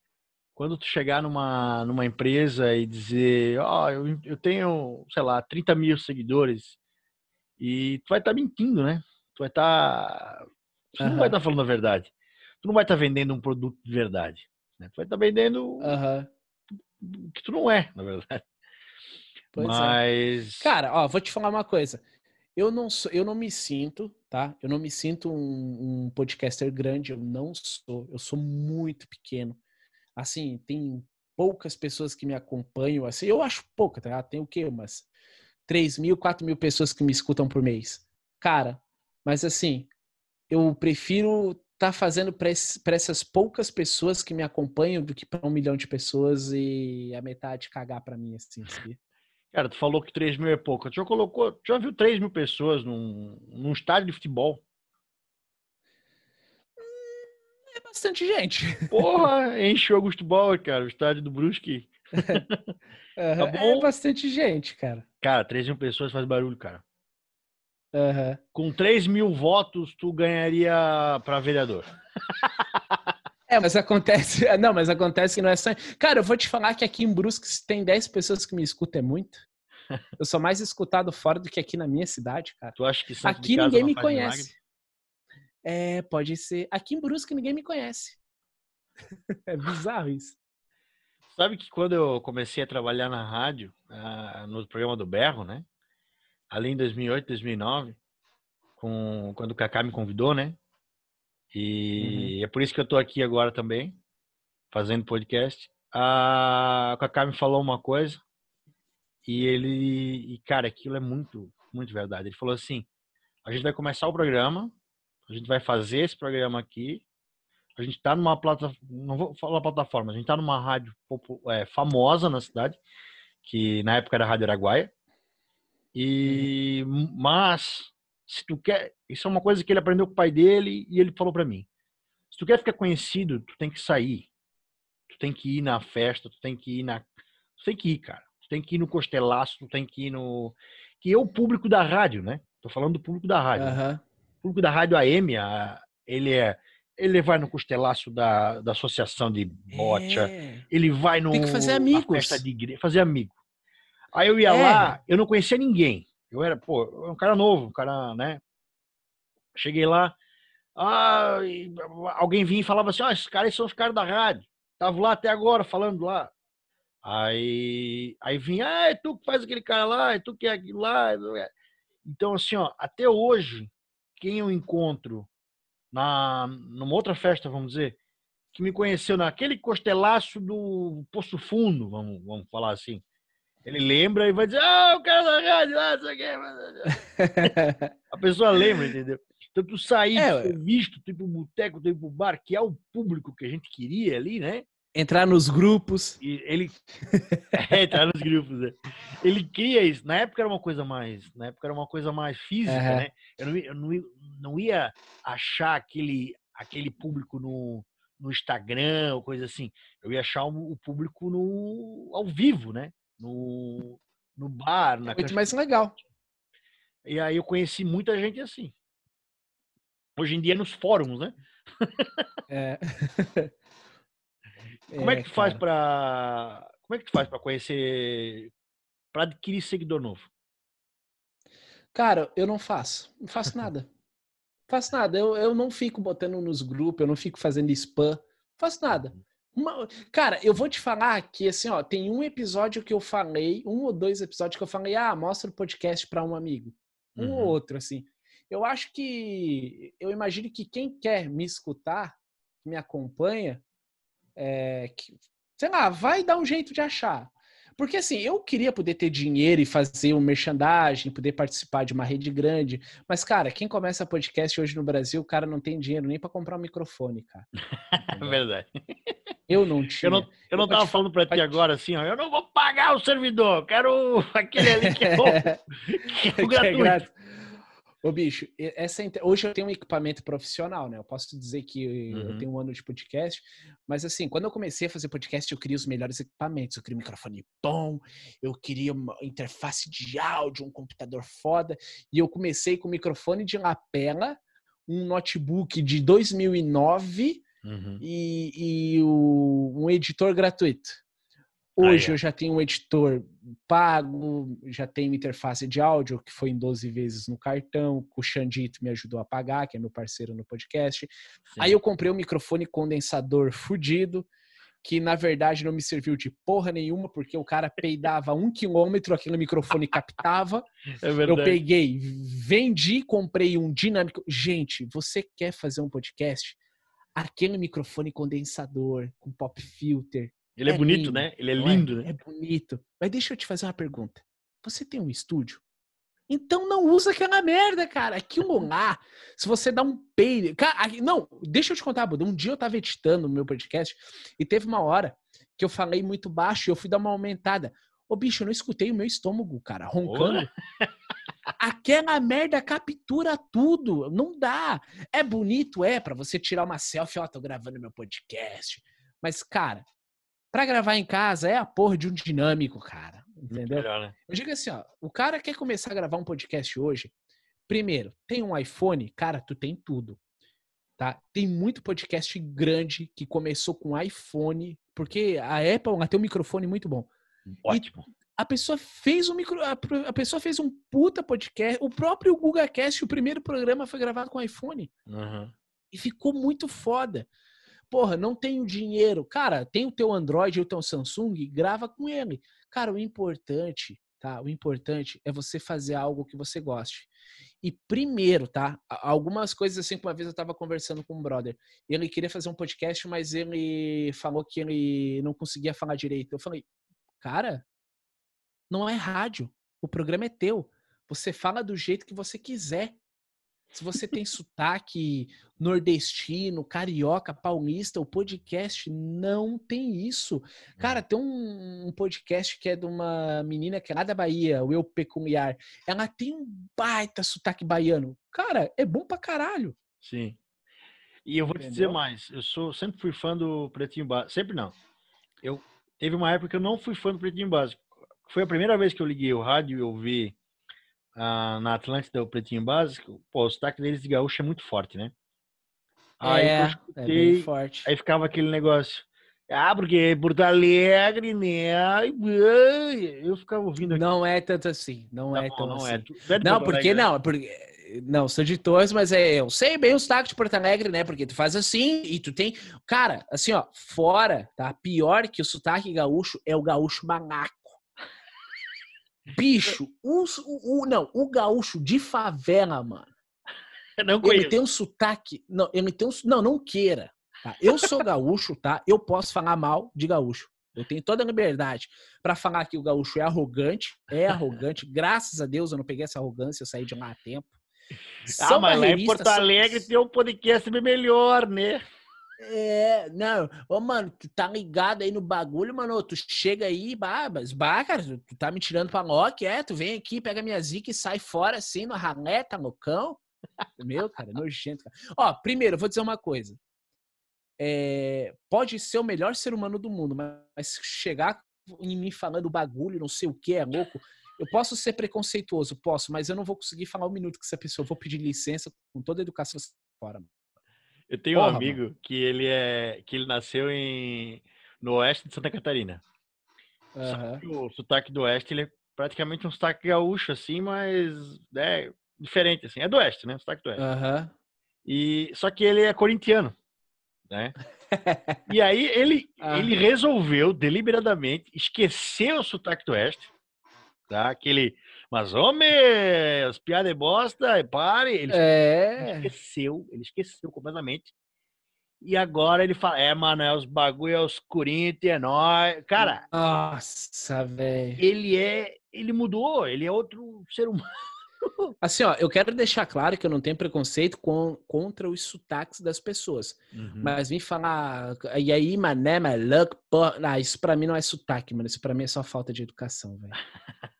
quando tu chegar numa, numa empresa e dizer, ó, oh, eu, eu tenho, sei lá, 30 mil seguidores, e tu vai estar tá mentindo, né? Tu vai estar. Tá, tu uhum. não vai estar tá falando a verdade. Tu não vai estar tá vendendo um produto de verdade. Né? Tu vai estar vendendo uhum. o que tu não é, na verdade. Pois é. Mas. É. Cara, ó, vou te falar uma coisa. Eu não sou, eu não me sinto, tá? Eu não me sinto um, um podcaster grande, eu não sou. Eu sou muito pequeno. Assim, tem poucas pessoas que me acompanham, assim, eu acho pouca, tá? Tem o quê? Umas 3 mil, 4 mil pessoas que me escutam por mês. Cara, mas assim, eu prefiro estar tá fazendo para essas poucas pessoas que me acompanham do que para um milhão de pessoas e a metade cagar para mim, assim? Cara, tu falou que 3 mil é pouco. Tu já colocou, tu já viu 3 mil pessoas num, num estádio de futebol? Hum, é bastante gente. Porra, enche o Bauer, cara, o estádio do Brusque. uhum. tá é bastante gente, cara. Cara, 3 mil pessoas faz barulho, cara. Uhum. Com 3 mil votos, tu ganharia para vereador. É, mas acontece. Não, mas acontece que não é só. Cara, eu vou te falar que aqui em Brusque, se tem 10 pessoas que me escutam, é muito. Eu sou mais escutado fora do que aqui na minha cidade, cara. Tu acha que Santo Aqui ninguém me conhece. É, pode ser. Aqui em Brusque ninguém me conhece. É bizarro isso. Sabe que quando eu comecei a trabalhar na rádio, uh, no programa do Berro, né? Ali em 2008, 2009, com, quando o Kaká me convidou, né? E uhum. é por isso que eu tô aqui agora também, fazendo podcast. O Kaká me falou uma coisa e ele, e cara, aquilo é muito, muito verdade. Ele falou assim: a gente vai começar o programa, a gente vai fazer esse programa aqui. A gente tá numa plataforma, não vou falar plataforma, a gente tá numa rádio é, famosa na cidade, que na época era a Rádio Araguaia. E, uhum. mas, se tu quer, isso é uma coisa que ele aprendeu com o pai dele e ele falou para mim. Se tu quer ficar conhecido, tu tem que sair. Tu tem que ir na festa, tu tem que ir na, tu tem que ir, cara. Tu tem que ir no costelaço, tu tem que ir no que é o público da rádio, né? Tô falando do público da rádio. Uhum. O público da rádio AM, a, ele é ele vai no costelaço da, da associação de bocha, é. ele vai no tem que fazer amigos. festa de igreja, fazer amigo. Aí eu ia é. lá, eu não conhecia ninguém. Eu era, pô, um cara novo, um cara, né? Cheguei lá, ah, alguém vinha e falava assim, ah, esses caras são os caras da rádio. Tava lá até agora falando lá. Aí, aí vinha, ah, é tu que faz aquele cara lá, é tu que é aquilo lá. Então, assim, ó, até hoje, quem eu encontro na, numa outra festa, vamos dizer, que me conheceu naquele costelaço do Poço Fundo, vamos, vamos falar assim. Ele lembra e vai dizer, ah, o cara da rádio lá, isso aqui. A pessoa lembra, entendeu? Então tu sair, é, visto, tu ir pro boteco, tu ir pro bar, que é o público que a gente queria ali, né? Entrar nos grupos. E ele. é, entrar nos grupos, né? Ele cria isso. Na época era uma coisa mais. Na época era uma coisa mais física, uhum. né? Eu, não, eu não, não ia achar aquele, aquele público no, no Instagram ou coisa assim. Eu ia achar o, o público no, ao vivo, né? no, no bar. Na é muito mais legal. E aí eu conheci muita gente assim. Hoje em dia nos fóruns, né? É. Como é, é que tu faz para Como é que tu faz para conhecer para adquirir seguidor novo? Cara, eu não faço. Não faço nada. não faço nada. Eu, eu não fico botando nos grupos, eu não fico fazendo spam. Não faço nada. Uhum. Uma... Cara, eu vou te falar que, assim, ó, tem um episódio que eu falei, um ou dois episódios que eu falei, ah, mostra o podcast para um amigo. Um uhum. ou outro, assim. Eu acho que, eu imagino que quem quer me escutar, me acompanha, é, que, sei lá, vai dar um jeito de achar. Porque assim, eu queria poder ter dinheiro e fazer um merchandising, poder participar de uma rede grande. Mas, cara, quem começa podcast hoje no Brasil, o cara não tem dinheiro nem para comprar um microfone, cara. Verdade. Eu não tinha. Eu não, eu não tava falando para ti agora assim, ó, eu não vou pagar o servidor, quero aquele ali que é o, que é gratuito. Ô, bicho, essa, hoje eu tenho um equipamento profissional, né? Eu posso dizer que uhum. eu tenho um ano de podcast, mas assim, quando eu comecei a fazer podcast, eu queria os melhores equipamentos. Eu queria um microfone bom, eu queria uma interface de áudio, um computador foda, e eu comecei com microfone de lapela, um notebook de 2009 uhum. e, e o, um editor gratuito. Hoje ah, é. eu já tenho um editor pago, já tenho interface de áudio, que foi em 12 vezes no cartão, o Xandito me ajudou a pagar, que é meu parceiro no podcast. Sim. Aí eu comprei um microfone condensador fudido, que na verdade não me serviu de porra nenhuma, porque o cara peidava um quilômetro, aquele microfone captava. É eu peguei, vendi, comprei um dinâmico. Gente, você quer fazer um podcast? Aquele microfone condensador com pop filter, ele é, é bonito, lindo, né? Ele é, é lindo, é? né? É bonito. Mas deixa eu te fazer uma pergunta. Você tem um estúdio? Então não usa aquela merda, cara. Aquilo lá, se você dá um peido. Não, deixa eu te contar, Buda. Um dia eu tava editando o meu podcast e teve uma hora que eu falei muito baixo e eu fui dar uma aumentada. Ô, bicho, eu não escutei o meu estômago, cara, roncando. Aquela merda captura tudo. Não dá. É bonito, é, para você tirar uma selfie, ó, tô gravando meu podcast. Mas, cara, para gravar em casa é a porra de um dinâmico, cara. Entendeu? Melhor, né? Eu digo assim, ó, o cara quer começar a gravar um podcast hoje. Primeiro, tem um iPhone, cara, tu tem tudo. Tá? Tem muito podcast grande que começou com iPhone, porque a Apple ela tem um microfone muito bom. Ótimo. E a pessoa fez um micro, a, pessoa fez um puta podcast. O próprio GugaCast, o primeiro programa foi gravado com iPhone. Uhum. E ficou muito foda. Porra, não tenho dinheiro. Cara, tem o teu Android ou o teu Samsung, grava com ele. Cara, o importante, tá? O importante é você fazer algo que você goste. E primeiro, tá? Algumas coisas assim, uma vez eu tava conversando com um brother. Ele queria fazer um podcast, mas ele falou que ele não conseguia falar direito. Eu falei, cara, não é rádio. O programa é teu. Você fala do jeito que você quiser. Se você tem sotaque nordestino, carioca, paulista, o podcast não tem isso. Cara, tem um, um, podcast que é de uma menina que é lá da Bahia, o Eu Peculiar. Ela tem um baita sotaque baiano. Cara, é bom pra caralho. Sim. E eu vou Entendeu? te dizer mais, eu sou sempre fui fã do Pretinho Básico. Sempre não. Eu teve uma época que eu não fui fã do Pretinho Básico. Foi a primeira vez que eu liguei o rádio e ouvi ah, na Atlântida, o Pretinho Básico, pô, o sotaque deles de gaúcho é muito forte, né? Aí é, escutei, é bem forte. Aí ficava aquele negócio. Ah, porque Porto Alegre, né? Eu ficava ouvindo aqui. Não é tanto assim. Não, não é tão não é. assim. É. Não, porque não, é porque. Não, sou de Torres, mas é, eu sei bem o sotaque de Porto Alegre, né? Porque tu faz assim e tu tem. Cara, assim, ó, fora, tá? Pior que o sotaque gaúcho é o gaúcho manaco. Bicho, o, o, o, não, o gaúcho de favela, mano. Ele tem um sotaque. Não, ele tem um. Não, não queira. Tá? Eu sou gaúcho, tá? Eu posso falar mal de gaúcho. Eu tenho toda a liberdade para falar que o gaúcho é arrogante, é arrogante. Graças a Deus eu não peguei essa arrogância, eu saí de lá a tempo. Ah, São ah, mas lá em Porto Alegre são... tem um podcast melhor, né? É, não, ô, mano, tu tá ligado aí no bagulho, mano, tu chega aí, babas, bah, cara, tu tá me tirando pra Loki, é, tu vem aqui, pega minha zica e sai fora assim, no ralé, tá loucão? Meu, cara, nojento, cara. Ó, primeiro, eu vou dizer uma coisa. É, pode ser o melhor ser humano do mundo, mas chegar em mim falando bagulho, não sei o que, é louco, eu posso ser preconceituoso, posso, mas eu não vou conseguir falar um minuto com essa pessoa, eu vou pedir licença com toda a educação fora, mano. Eu tenho Porra, um amigo mano. que ele é que ele nasceu em no oeste de Santa Catarina. Uhum. o sotaque do oeste ele é praticamente um sotaque gaúcho assim, mas é diferente assim. É do oeste, né? O sotaque do oeste. Uhum. E só que ele é corintiano, né? e aí ele uhum. ele resolveu deliberadamente esquecer o sotaque do oeste, tá? Aquele mas, homem, as piadas é bosta, pare. Ele é. esqueceu, ele esqueceu completamente. E agora ele fala, é, mano, é os bagulho, é os Corinthians, é nóis. Cara. Nossa, velho. Ele é. Ele mudou, ele é outro ser humano. Assim, ó, eu quero deixar claro que eu não tenho preconceito com, contra os sotaques das pessoas. Uhum. Mas vim falar, e aí, mané, maluco, pô, ah, isso pra mim não é sotaque, mano. Isso pra mim é só falta de educação, velho.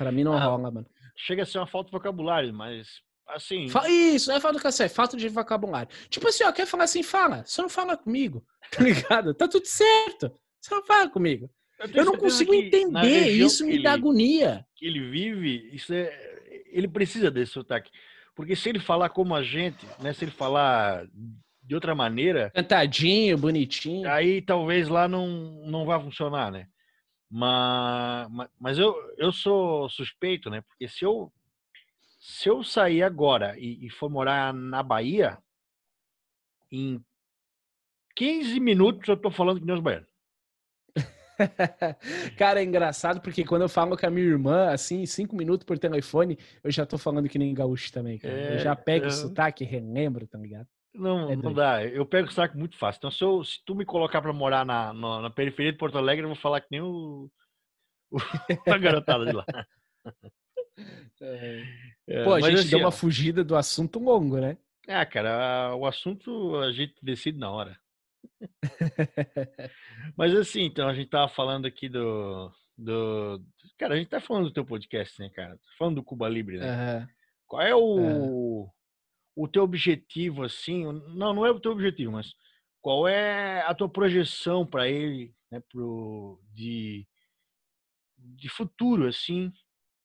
pra mim não ah, rola, mano. Chega a ser uma falta de vocabulário, mas assim. Isso, é falta é falta de vocabulário. Tipo assim, ó, quer falar assim, fala. Você não fala comigo, tá ligado? Tá tudo certo. Você não fala comigo. Eu, eu não consigo entender, isso me dá agonia. Que ele vive, isso é ele precisa desse sotaque. Porque se ele falar como a gente, né, se ele falar de outra maneira. Cantadinho, bonitinho. Aí talvez lá não, não vá funcionar, né? Mas, mas eu, eu sou suspeito, né? Porque se eu, se eu sair agora e, e for morar na Bahia, em 15 minutos eu tô falando que nem os baianos. Cara, é engraçado porque quando eu falo com a minha irmã, assim, cinco minutos por telefone, eu já tô falando que nem gaúcho também, cara. É, eu já pego é... o sotaque, relembro, tá ligado? Não, é não dá. Eu pego o sotaque muito fácil. Então, se, eu, se tu me colocar pra morar na, na, na, periferia de Porto Alegre, eu vou falar que nem o, o a garotada de lá. É. é, Pô, a gente assim, deu uma fugida do assunto longo, né? Ah, cara, o assunto a gente decide na hora. Mas assim, então a gente tava falando aqui do, do. Cara, a gente tá falando do teu podcast, né, cara? Tá falando do Cuba Libre, né? Uhum. Qual é o, uhum. O teu objetivo, assim? Não, não é o teu objetivo, mas qual é a tua projeção para ele, né, pro, de, de futuro, assim,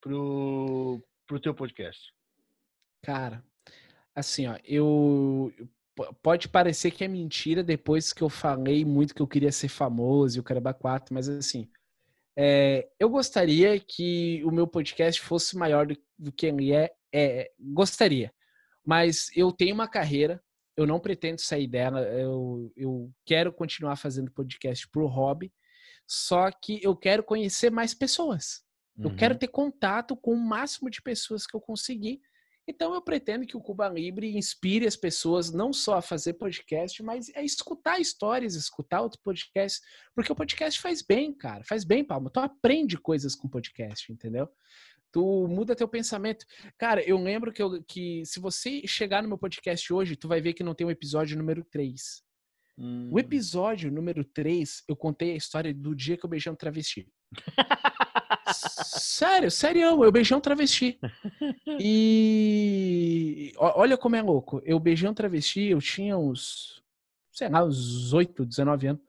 pro, pro teu podcast? Cara, assim, ó, eu pode parecer que é mentira depois que eu falei muito que eu queria ser famoso e o Caramba 4, mas assim, é, eu gostaria que o meu podcast fosse maior do, do que ele é, é, Gostaria. Mas eu tenho uma carreira, eu não pretendo sair dela, eu, eu quero continuar fazendo podcast pro hobby, só que eu quero conhecer mais pessoas. Eu uhum. quero ter contato com o máximo de pessoas que eu conseguir então eu pretendo que o Cuba Libre inspire as pessoas não só a fazer podcast, mas a escutar histórias, escutar outros podcasts, porque o podcast faz bem, cara, faz bem, Palma. Tu aprende coisas com podcast, entendeu? Tu muda teu pensamento. Cara, eu lembro que, eu, que se você chegar no meu podcast hoje, tu vai ver que não tem o um episódio número 3. Hum. O episódio número 3, eu contei a história do dia que eu beijei um travesti. Sério, sério, eu beijei um travesti. E olha como é louco. Eu beijei um travesti, eu tinha uns, sei lá, uns 8, 19 anos.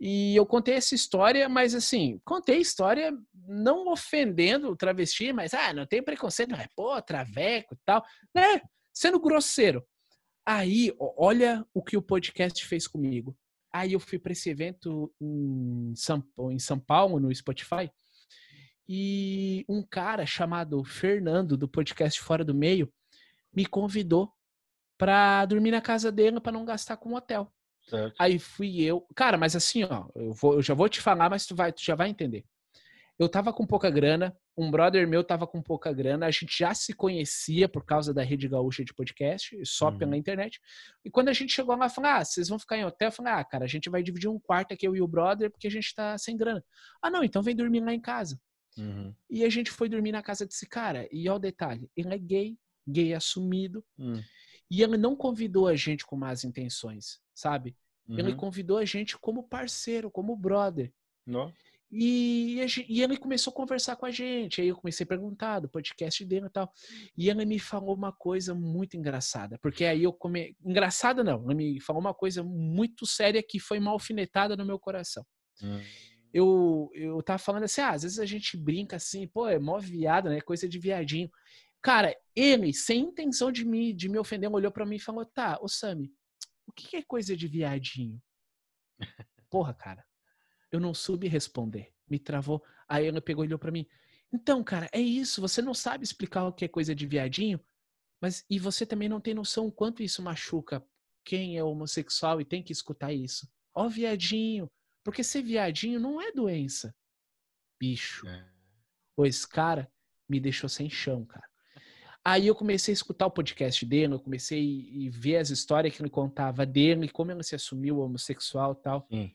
E eu contei essa história, mas assim, contei a história não ofendendo o travesti, mas ah, não tem preconceito, não é pô, traveco e tal, né? Sendo grosseiro. Aí, olha o que o podcast fez comigo. Aí eu fui para esse evento em São, em São Paulo, no Spotify, e um cara chamado Fernando, do podcast Fora do Meio, me convidou para dormir na casa dele para não gastar com hotel. Certo. Aí fui eu. Cara, mas assim, ó, eu, vou, eu já vou te falar, mas tu, vai, tu já vai entender. Eu tava com pouca grana, um brother meu tava com pouca grana, a gente já se conhecia por causa da Rede Gaúcha de podcast, só uhum. pela internet. E quando a gente chegou lá, falou: Ah, vocês vão ficar em hotel? Eu falei: Ah, cara, a gente vai dividir um quarto aqui, eu e o brother, porque a gente tá sem grana. Ah, não, então vem dormir lá em casa. Uhum. E a gente foi dormir na casa desse cara. E olha o detalhe: ele é gay, gay assumido. Uhum. E ele não convidou a gente com más intenções, sabe? Uhum. Ele convidou a gente como parceiro, como brother. Não. E, e, ele começou a conversar com a gente. Aí eu comecei a perguntar do podcast dele e tal. E ele me falou uma coisa muito engraçada. Porque aí eu come... Engraçada não, ele me falou uma coisa muito séria que foi uma alfinetada no meu coração. Hum eu, eu tava falando assim, ah, às vezes a gente brinca assim, pô, é mó viado, né? Coisa de viadinho. Cara, ele, sem intenção de me, de me ofender, olhou para mim e falou, tá, ô Sami, o que é coisa de viadinho? Porra, cara, eu não soube responder. Me travou. Aí ele pegou e olhou para mim. Então, cara, é isso. Você não sabe explicar o que é coisa de viadinho, mas e você também não tem noção o quanto isso machuca quem é homossexual e tem que escutar isso. Ó, viadinho, porque ser viadinho não é doença. Bicho. É. Pois, cara, me deixou sem chão, cara. Aí eu comecei a escutar o podcast dele, eu comecei a ver as histórias que ele contava dele, como ele se assumiu homossexual e tal. Sim.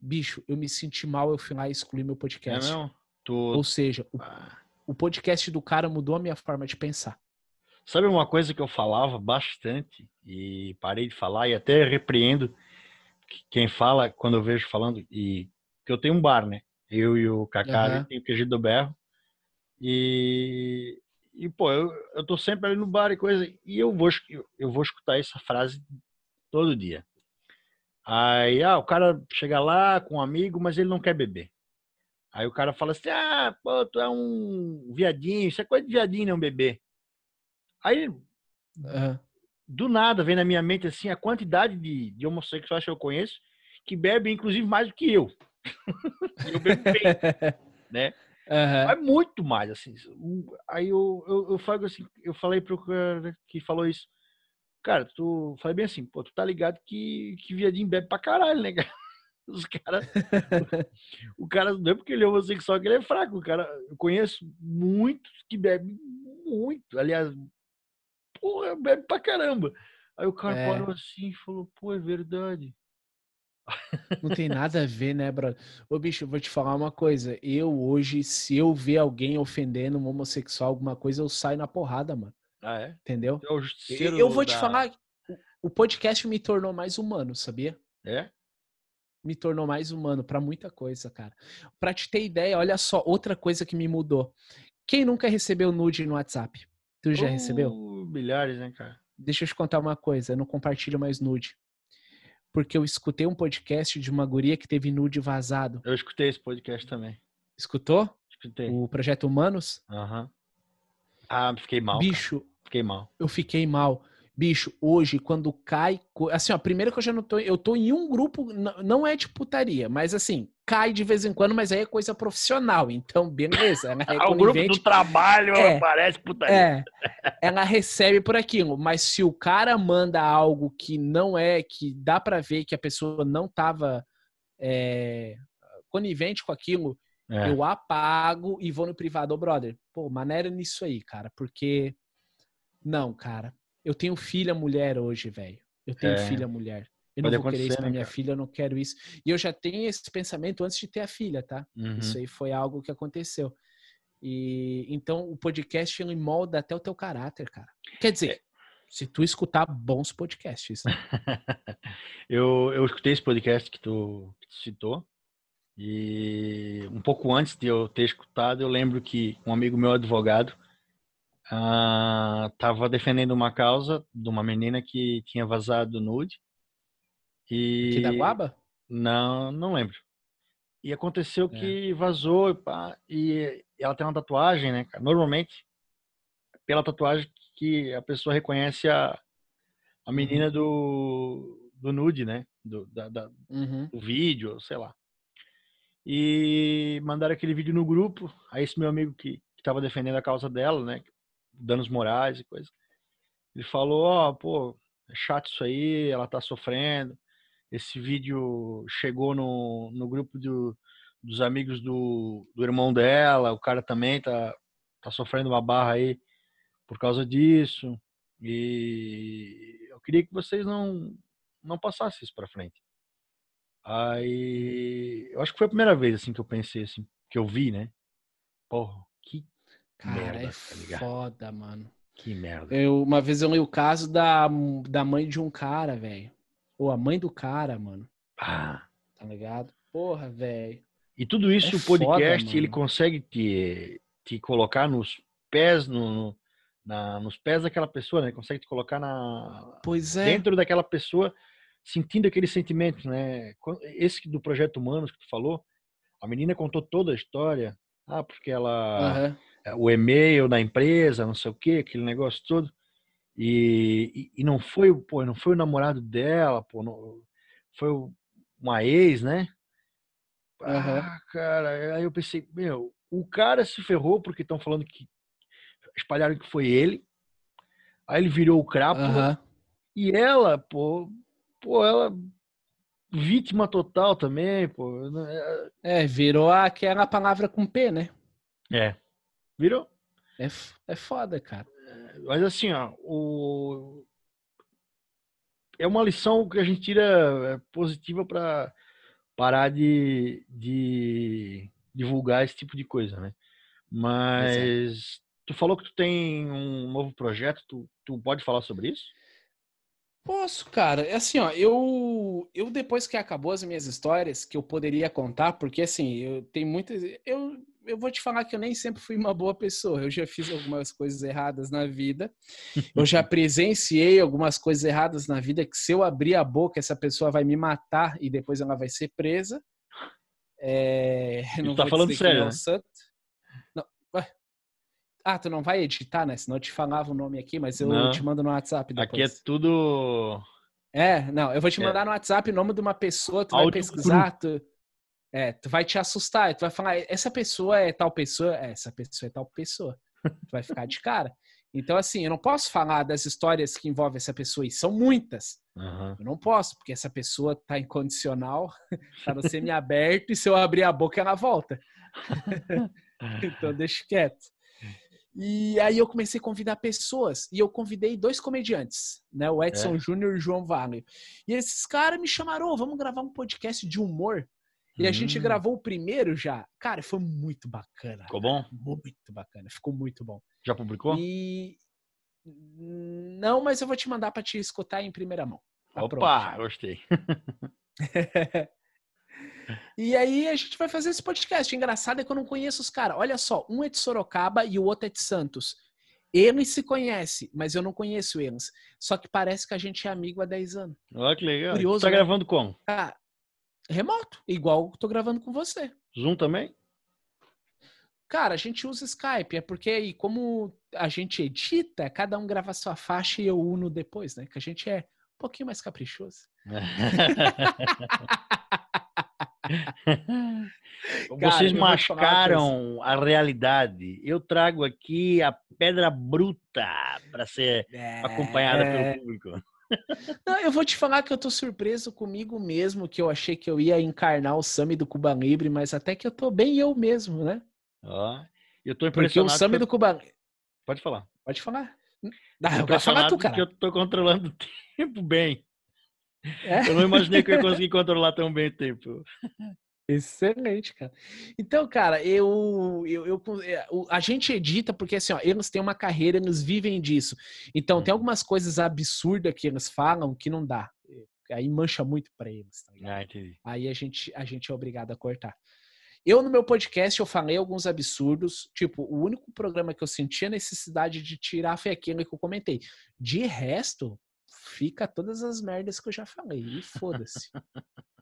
Bicho, eu me senti mal, eu fui lá e excluí meu podcast. É, não? Tu... Ou seja, o, ah. o podcast do cara mudou a minha forma de pensar. Sabe uma coisa que eu falava bastante e parei de falar e até repreendo quem fala quando eu vejo falando e que eu tenho um bar, né? Eu e o Kaká, uhum. tem o QG do Berro. E, e pô, eu, eu tô sempre ali no bar e coisa, e eu vou, eu vou escutar essa frase todo dia. Aí, ah, o cara chega lá com um amigo, mas ele não quer beber. Aí o cara fala assim: ah, pô, tu é um viadinho, isso é coisa de viadinho, não beber. Aí, uhum. do nada, vem na minha mente assim a quantidade de, de homossexuais que eu conheço que bebem, inclusive, mais do que eu. eu bebo bem, né? Uhum. É muito mais, assim. Aí eu, eu, eu, falo assim, eu falei pro cara que falou isso. Cara, tu falei bem assim, pô, tu tá ligado que, que viadinho bebe pra caralho, né, cara? Os caras. o cara não é porque ele é homossexual que ele é fraco. O cara, eu conheço muitos que bebem muito. Aliás, porra, bebe pra caramba. Aí o cara é. parou assim e falou, pô, é verdade. Não tem nada a ver, né, brother? Ô, bicho, eu vou te falar uma coisa. Eu hoje, se eu ver alguém ofendendo um homossexual, alguma coisa, eu saio na porrada, mano. Ah, é? Entendeu? É eu vou da... te falar, o podcast me tornou mais humano, sabia? É? Me tornou mais humano para muita coisa, cara. Pra te ter ideia, olha só, outra coisa que me mudou. Quem nunca recebeu nude no WhatsApp? Tu já uh, recebeu? Milhares, né, cara? Deixa eu te contar uma coisa, eu não compartilho mais nude porque eu escutei um podcast de uma guria que teve nude vazado. Eu escutei esse podcast também. Escutou? Escutei. O Projeto Humanos? Aham. Uhum. Ah, fiquei mal. Bicho. Cara. Fiquei mal. Eu fiquei mal. Bicho, hoje, quando cai. Assim, ó, primeiro que eu já não tô. Eu tô em um grupo, não é de putaria, mas assim, cai de vez em quando, mas aí é coisa profissional. Então, beleza. Né? o grupo do trabalho é, parece putaria. É, ela recebe por aquilo. Mas se o cara manda algo que não é, que dá para ver que a pessoa não tava é, conivente com aquilo, é. eu apago e vou no privado, oh, brother. Pô, maneira nisso aí, cara, porque. Não, cara eu tenho filha mulher hoje, velho. Eu tenho é. filha mulher. Eu Pode não vou querer isso pra né, minha cara? filha, eu não quero isso. E eu já tenho esse pensamento antes de ter a filha, tá? Uhum. Isso aí foi algo que aconteceu. E então o podcast ele molda até o teu caráter, cara. Quer dizer, é. se tu escutar bons podcasts. Né? eu, eu escutei esse podcast que tu, que tu citou. E um pouco antes de eu ter escutado, eu lembro que um amigo meu advogado, estava ah, defendendo uma causa de uma menina que tinha vazado nude. E... Aqui da Guaba? Não, não lembro. E aconteceu é. que vazou pá, e ela tem uma tatuagem, né? Normalmente, pela tatuagem que a pessoa reconhece a, a menina uhum. do, do nude, né? Do, da, da uhum. do vídeo, sei lá. E mandaram aquele vídeo no grupo. Aí esse meu amigo que estava defendendo a causa dela, né? danos morais e coisa. Ele falou, ó, oh, pô, é chato isso aí, ela tá sofrendo. Esse vídeo chegou no, no grupo do, dos amigos do, do irmão dela, o cara também tá, tá sofrendo uma barra aí por causa disso. E eu queria que vocês não, não passassem isso para frente. Aí, eu acho que foi a primeira vez assim que eu pensei assim, que eu vi, né? Porra, que Cara, merda, é tá foda, mano. Que merda. Eu, uma vez eu li o caso da, da mãe de um cara, velho. Ou a mãe do cara, mano. Ah. Tá ligado? Porra, velho. E tudo isso é o podcast foda, ele consegue te, te colocar nos pés, no, no na, nos pés daquela pessoa, né? Consegue te colocar na pois é. dentro daquela pessoa, sentindo aquele sentimento, né? Esse do projeto Humanos que tu falou, a menina contou toda a história. Ah, porque ela uhum o e-mail da empresa, não sei o que, aquele negócio todo. E, e, e, não foi, pô, não foi o namorado dela, pô, não, foi uma ex, né? Uhum. Ah, cara, aí eu pensei, meu, o cara se ferrou porque estão falando que espalharam que foi ele. Aí ele virou o crápula. Uhum. E ela, pô, pô, ela vítima total também, pô. Né, é, virou aquela palavra com P, né? É. Virou? É, é foda, cara. Mas assim, ó, o... é uma lição que a gente tira é, positiva para parar de, de divulgar esse tipo de coisa, né? Mas tu falou que tu tem um novo projeto, tu, tu pode falar sobre isso? Posso, cara. É assim, ó, eu, eu depois que acabou as minhas histórias, que eu poderia contar, porque assim, eu tenho muitas. Eu, eu vou te falar que eu nem sempre fui uma boa pessoa. Eu já fiz algumas coisas erradas na vida. Eu já presenciei algumas coisas erradas na vida que se eu abrir a boca, essa pessoa vai me matar e depois ela vai ser presa. É, não tá falando sério, né? Ah, tu não vai editar, né? Senão eu te falava o nome aqui, mas eu não. te mando no WhatsApp depois. Aqui é tudo... É, não, eu vou te é. mandar é. no WhatsApp o nome de uma pessoa, tu vai pesquisar, tu, é, tu vai te assustar, tu vai falar, essa pessoa é tal pessoa, é, essa pessoa é tal pessoa. tu vai ficar de cara. Então, assim, eu não posso falar das histórias que envolvem essa pessoa, e são muitas. Uhum. Eu não posso, porque essa pessoa tá incondicional, tá no semi-aberto, e se eu abrir a boca, ela volta. então, deixa quieto. E aí eu comecei a convidar pessoas. E eu convidei dois comediantes, né? O Edson é. Júnior e o João Wagner. E esses caras me chamaram, oh, vamos gravar um podcast de humor. E hum. a gente hum. gravou o primeiro já. Cara, foi muito bacana. Ficou bom? Muito bacana. Ficou muito bom. Já publicou? E... Não, mas eu vou te mandar para te escutar em primeira mão. Tá Opa, pronto. gostei. E aí a gente vai fazer esse podcast. O engraçado é que eu não conheço os caras. Olha só, um é de Sorocaba e o outro é de Santos. Eles se conhece, mas eu não conheço eles. Só que parece que a gente é amigo há 10 anos. Olha que legal. Curioso, tá né? gravando como? Ah, remoto, igual tô gravando com você. Zoom também? Cara, a gente usa Skype, é porque aí, como a gente edita, cada um grava sua faixa e eu uno depois, né? Que a gente é um pouquinho mais caprichoso. Vocês Cara, mascaram a realidade. Eu trago aqui a pedra bruta para ser é... acompanhada pelo público. Não, eu vou te falar que eu tô surpreso comigo mesmo, que eu achei que eu ia encarnar o Sami do Cuba Libre, mas até que eu tô bem eu mesmo, né? Ó, eu tô impressionado. Porque o Sami eu... do Cuba Pode falar. Pode falar. Não, eu falar tu, cara. Que eu tô controlando o tempo bem. É? Eu não imaginei que eu ia conseguir controlar tão bem o tempo. Excelente, cara. Então, cara, eu, eu, eu, é, a gente edita porque assim, ó, eles têm uma carreira, eles vivem disso. Então, tem uhum. algumas coisas absurdas que eles falam que não dá. Aí mancha muito para eles. Tá ah. Aí a gente, a gente é obrigado a cortar. Eu, no meu podcast, eu falei alguns absurdos. Tipo, o único programa que eu sentia necessidade de tirar foi aquele que eu comentei. De resto, fica todas as merdas que eu já falei. E foda-se.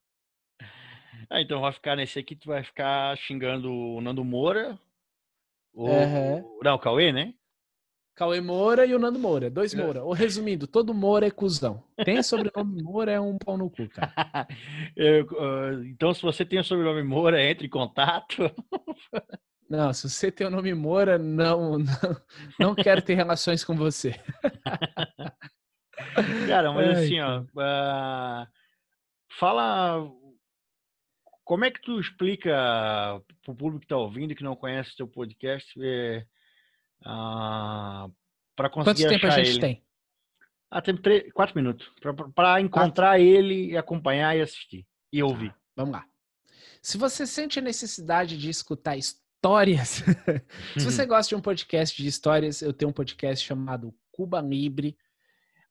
ah, então vai ficar nesse aqui, tu vai ficar xingando o Nando Moura. O... Uhum. Não, o Cauê, né? Cauê Moura e o Nando Moura, dois é. Moura. Ou resumindo, todo Moura é cuzão. Tem sobrenome Moura é um pau no cu, cara. Eu, uh, então, se você tem o sobrenome Moura, entre em contato. Não, se você tem o nome Moura, não, não, não quero ter relações com você. Cara, mas Ai, assim, ó, uh, fala como é que tu explica para o público que está ouvindo e que não conhece o teu podcast é, uh, para conseguir Quanto tempo a gente ele? tem? Ah, tem três, quatro minutos para encontrar quatro. ele e acompanhar e assistir e ouvir. Tá, vamos lá. Se você sente a necessidade de escutar histórias, se você gosta de um podcast de histórias, eu tenho um podcast chamado Cuba Libre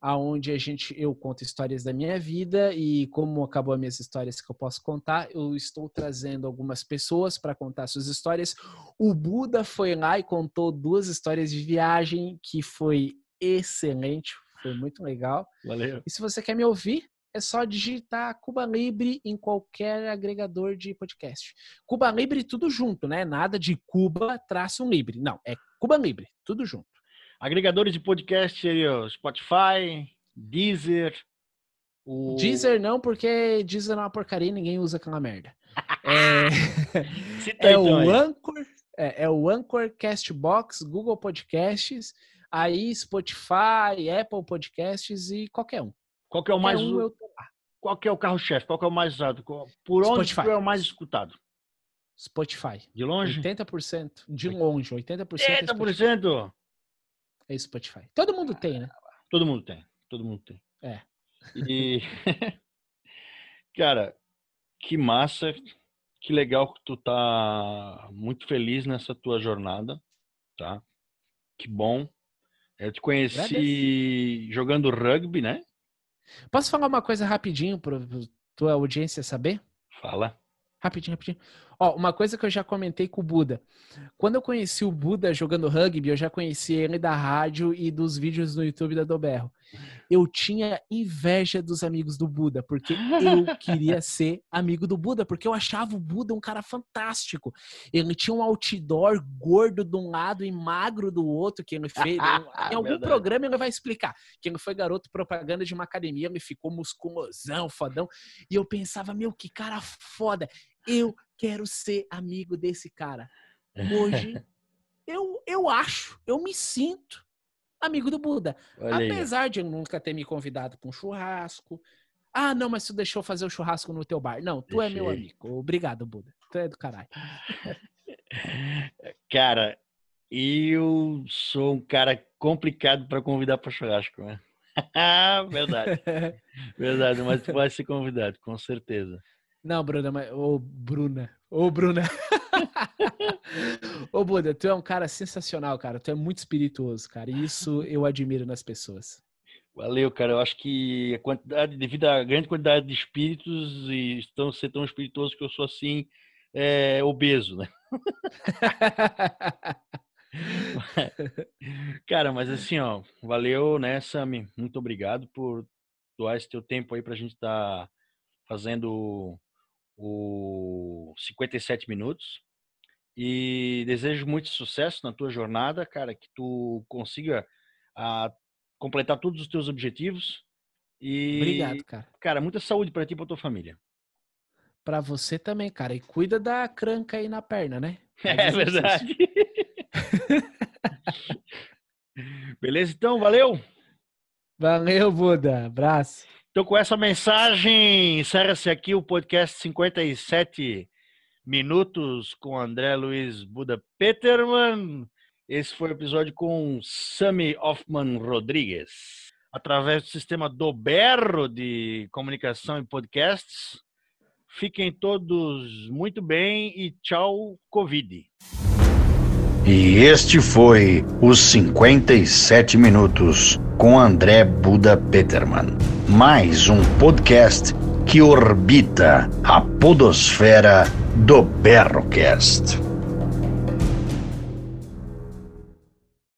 aonde a gente eu conto histórias da minha vida e como acabou as minhas histórias que eu posso contar, eu estou trazendo algumas pessoas para contar suas histórias. O Buda foi lá e contou duas histórias de viagem que foi excelente, foi muito legal. Valeu. E se você quer me ouvir, é só digitar Cuba Libre em qualquer agregador de podcast. Cuba Libre tudo junto, né? Nada de Cuba traço um Libre. Não, é Cuba Libre, tudo junto. Agregadores de podcast, Spotify, Deezer. O... Deezer não, porque Deezer é uma porcaria e ninguém usa aquela merda. é, é o então Anchor, é, é, o Anchor, Castbox, Google Podcasts, aí Spotify, Apple Podcasts e qualquer um. Qual que é o mais um, Qual que é o carro-chefe? Qual que é o mais usado? Por onde Spotify. é o mais escutado? Spotify. De longe? 80%. De longe, 80%. 80%? É é Spotify. Todo mundo tem, né? Todo mundo tem. Todo mundo tem. É. E. Cara, que massa Que legal que tu tá muito feliz nessa tua jornada, tá? Que bom. Eu te conheci Agradeço. jogando rugby, né? Posso falar uma coisa rapidinho para tua audiência saber? Fala. Rapidinho, rapidinho. Ó, uma coisa que eu já comentei com o Buda. Quando eu conheci o Buda jogando rugby, eu já conheci ele da rádio e dos vídeos no YouTube da Doberro. Eu tinha inveja dos amigos do Buda, porque eu queria ser amigo do Buda, porque eu achava o Buda um cara fantástico. Ele tinha um outdoor gordo de um lado e magro do outro que ele fez. em algum programa ele vai explicar que ele foi garoto propaganda de uma academia, ele ficou musculosão, fodão. E eu pensava, meu, que cara foda. Eu quero ser amigo desse cara. Hoje, eu, eu acho, eu me sinto amigo do Buda. Olha Apesar aí. de eu nunca ter me convidado para um churrasco. Ah, não, mas tu deixou fazer o churrasco no teu bar. Não, tu Deixei. é meu amigo. Obrigado, Buda. Tu é do caralho. cara, eu sou um cara complicado para convidar para churrasco, né? Verdade. Verdade, mas tu vai ser convidado, com certeza. Não, Bruna, mas. Ô, Bruna. Ô, Bruna. Ô, Buda, tu é um cara sensacional, cara. Tu é muito espirituoso, cara. E isso eu admiro nas pessoas. Valeu, cara. Eu acho que a quantidade, devido à grande quantidade de espíritos, e estão ser tão espirituoso que eu sou assim, é, obeso, né? cara, mas assim, ó, valeu, né, Sami? Muito obrigado por doar esse teu tempo aí pra gente estar tá fazendo o 57 minutos. E desejo muito sucesso na tua jornada, cara, que tu consiga a, ah, completar todos os teus objetivos. E, Obrigado, cara. Cara, muita saúde para ti e para tua família. Para você também, cara. E cuida da cranca aí na perna, né? É verdade. Beleza, então, valeu. Valeu, Buda. Abraço. Então, com essa mensagem, encerra-se aqui o podcast 57 minutos com André Luiz Buda Peterman. Esse foi o episódio com Sami Hoffman Rodrigues. Através do sistema Doberro de comunicação e podcasts. Fiquem todos muito bem e tchau, Covid. E este foi os 57 minutos com André Buda Peterman. Mais um podcast que orbita a podosfera do Berrocast.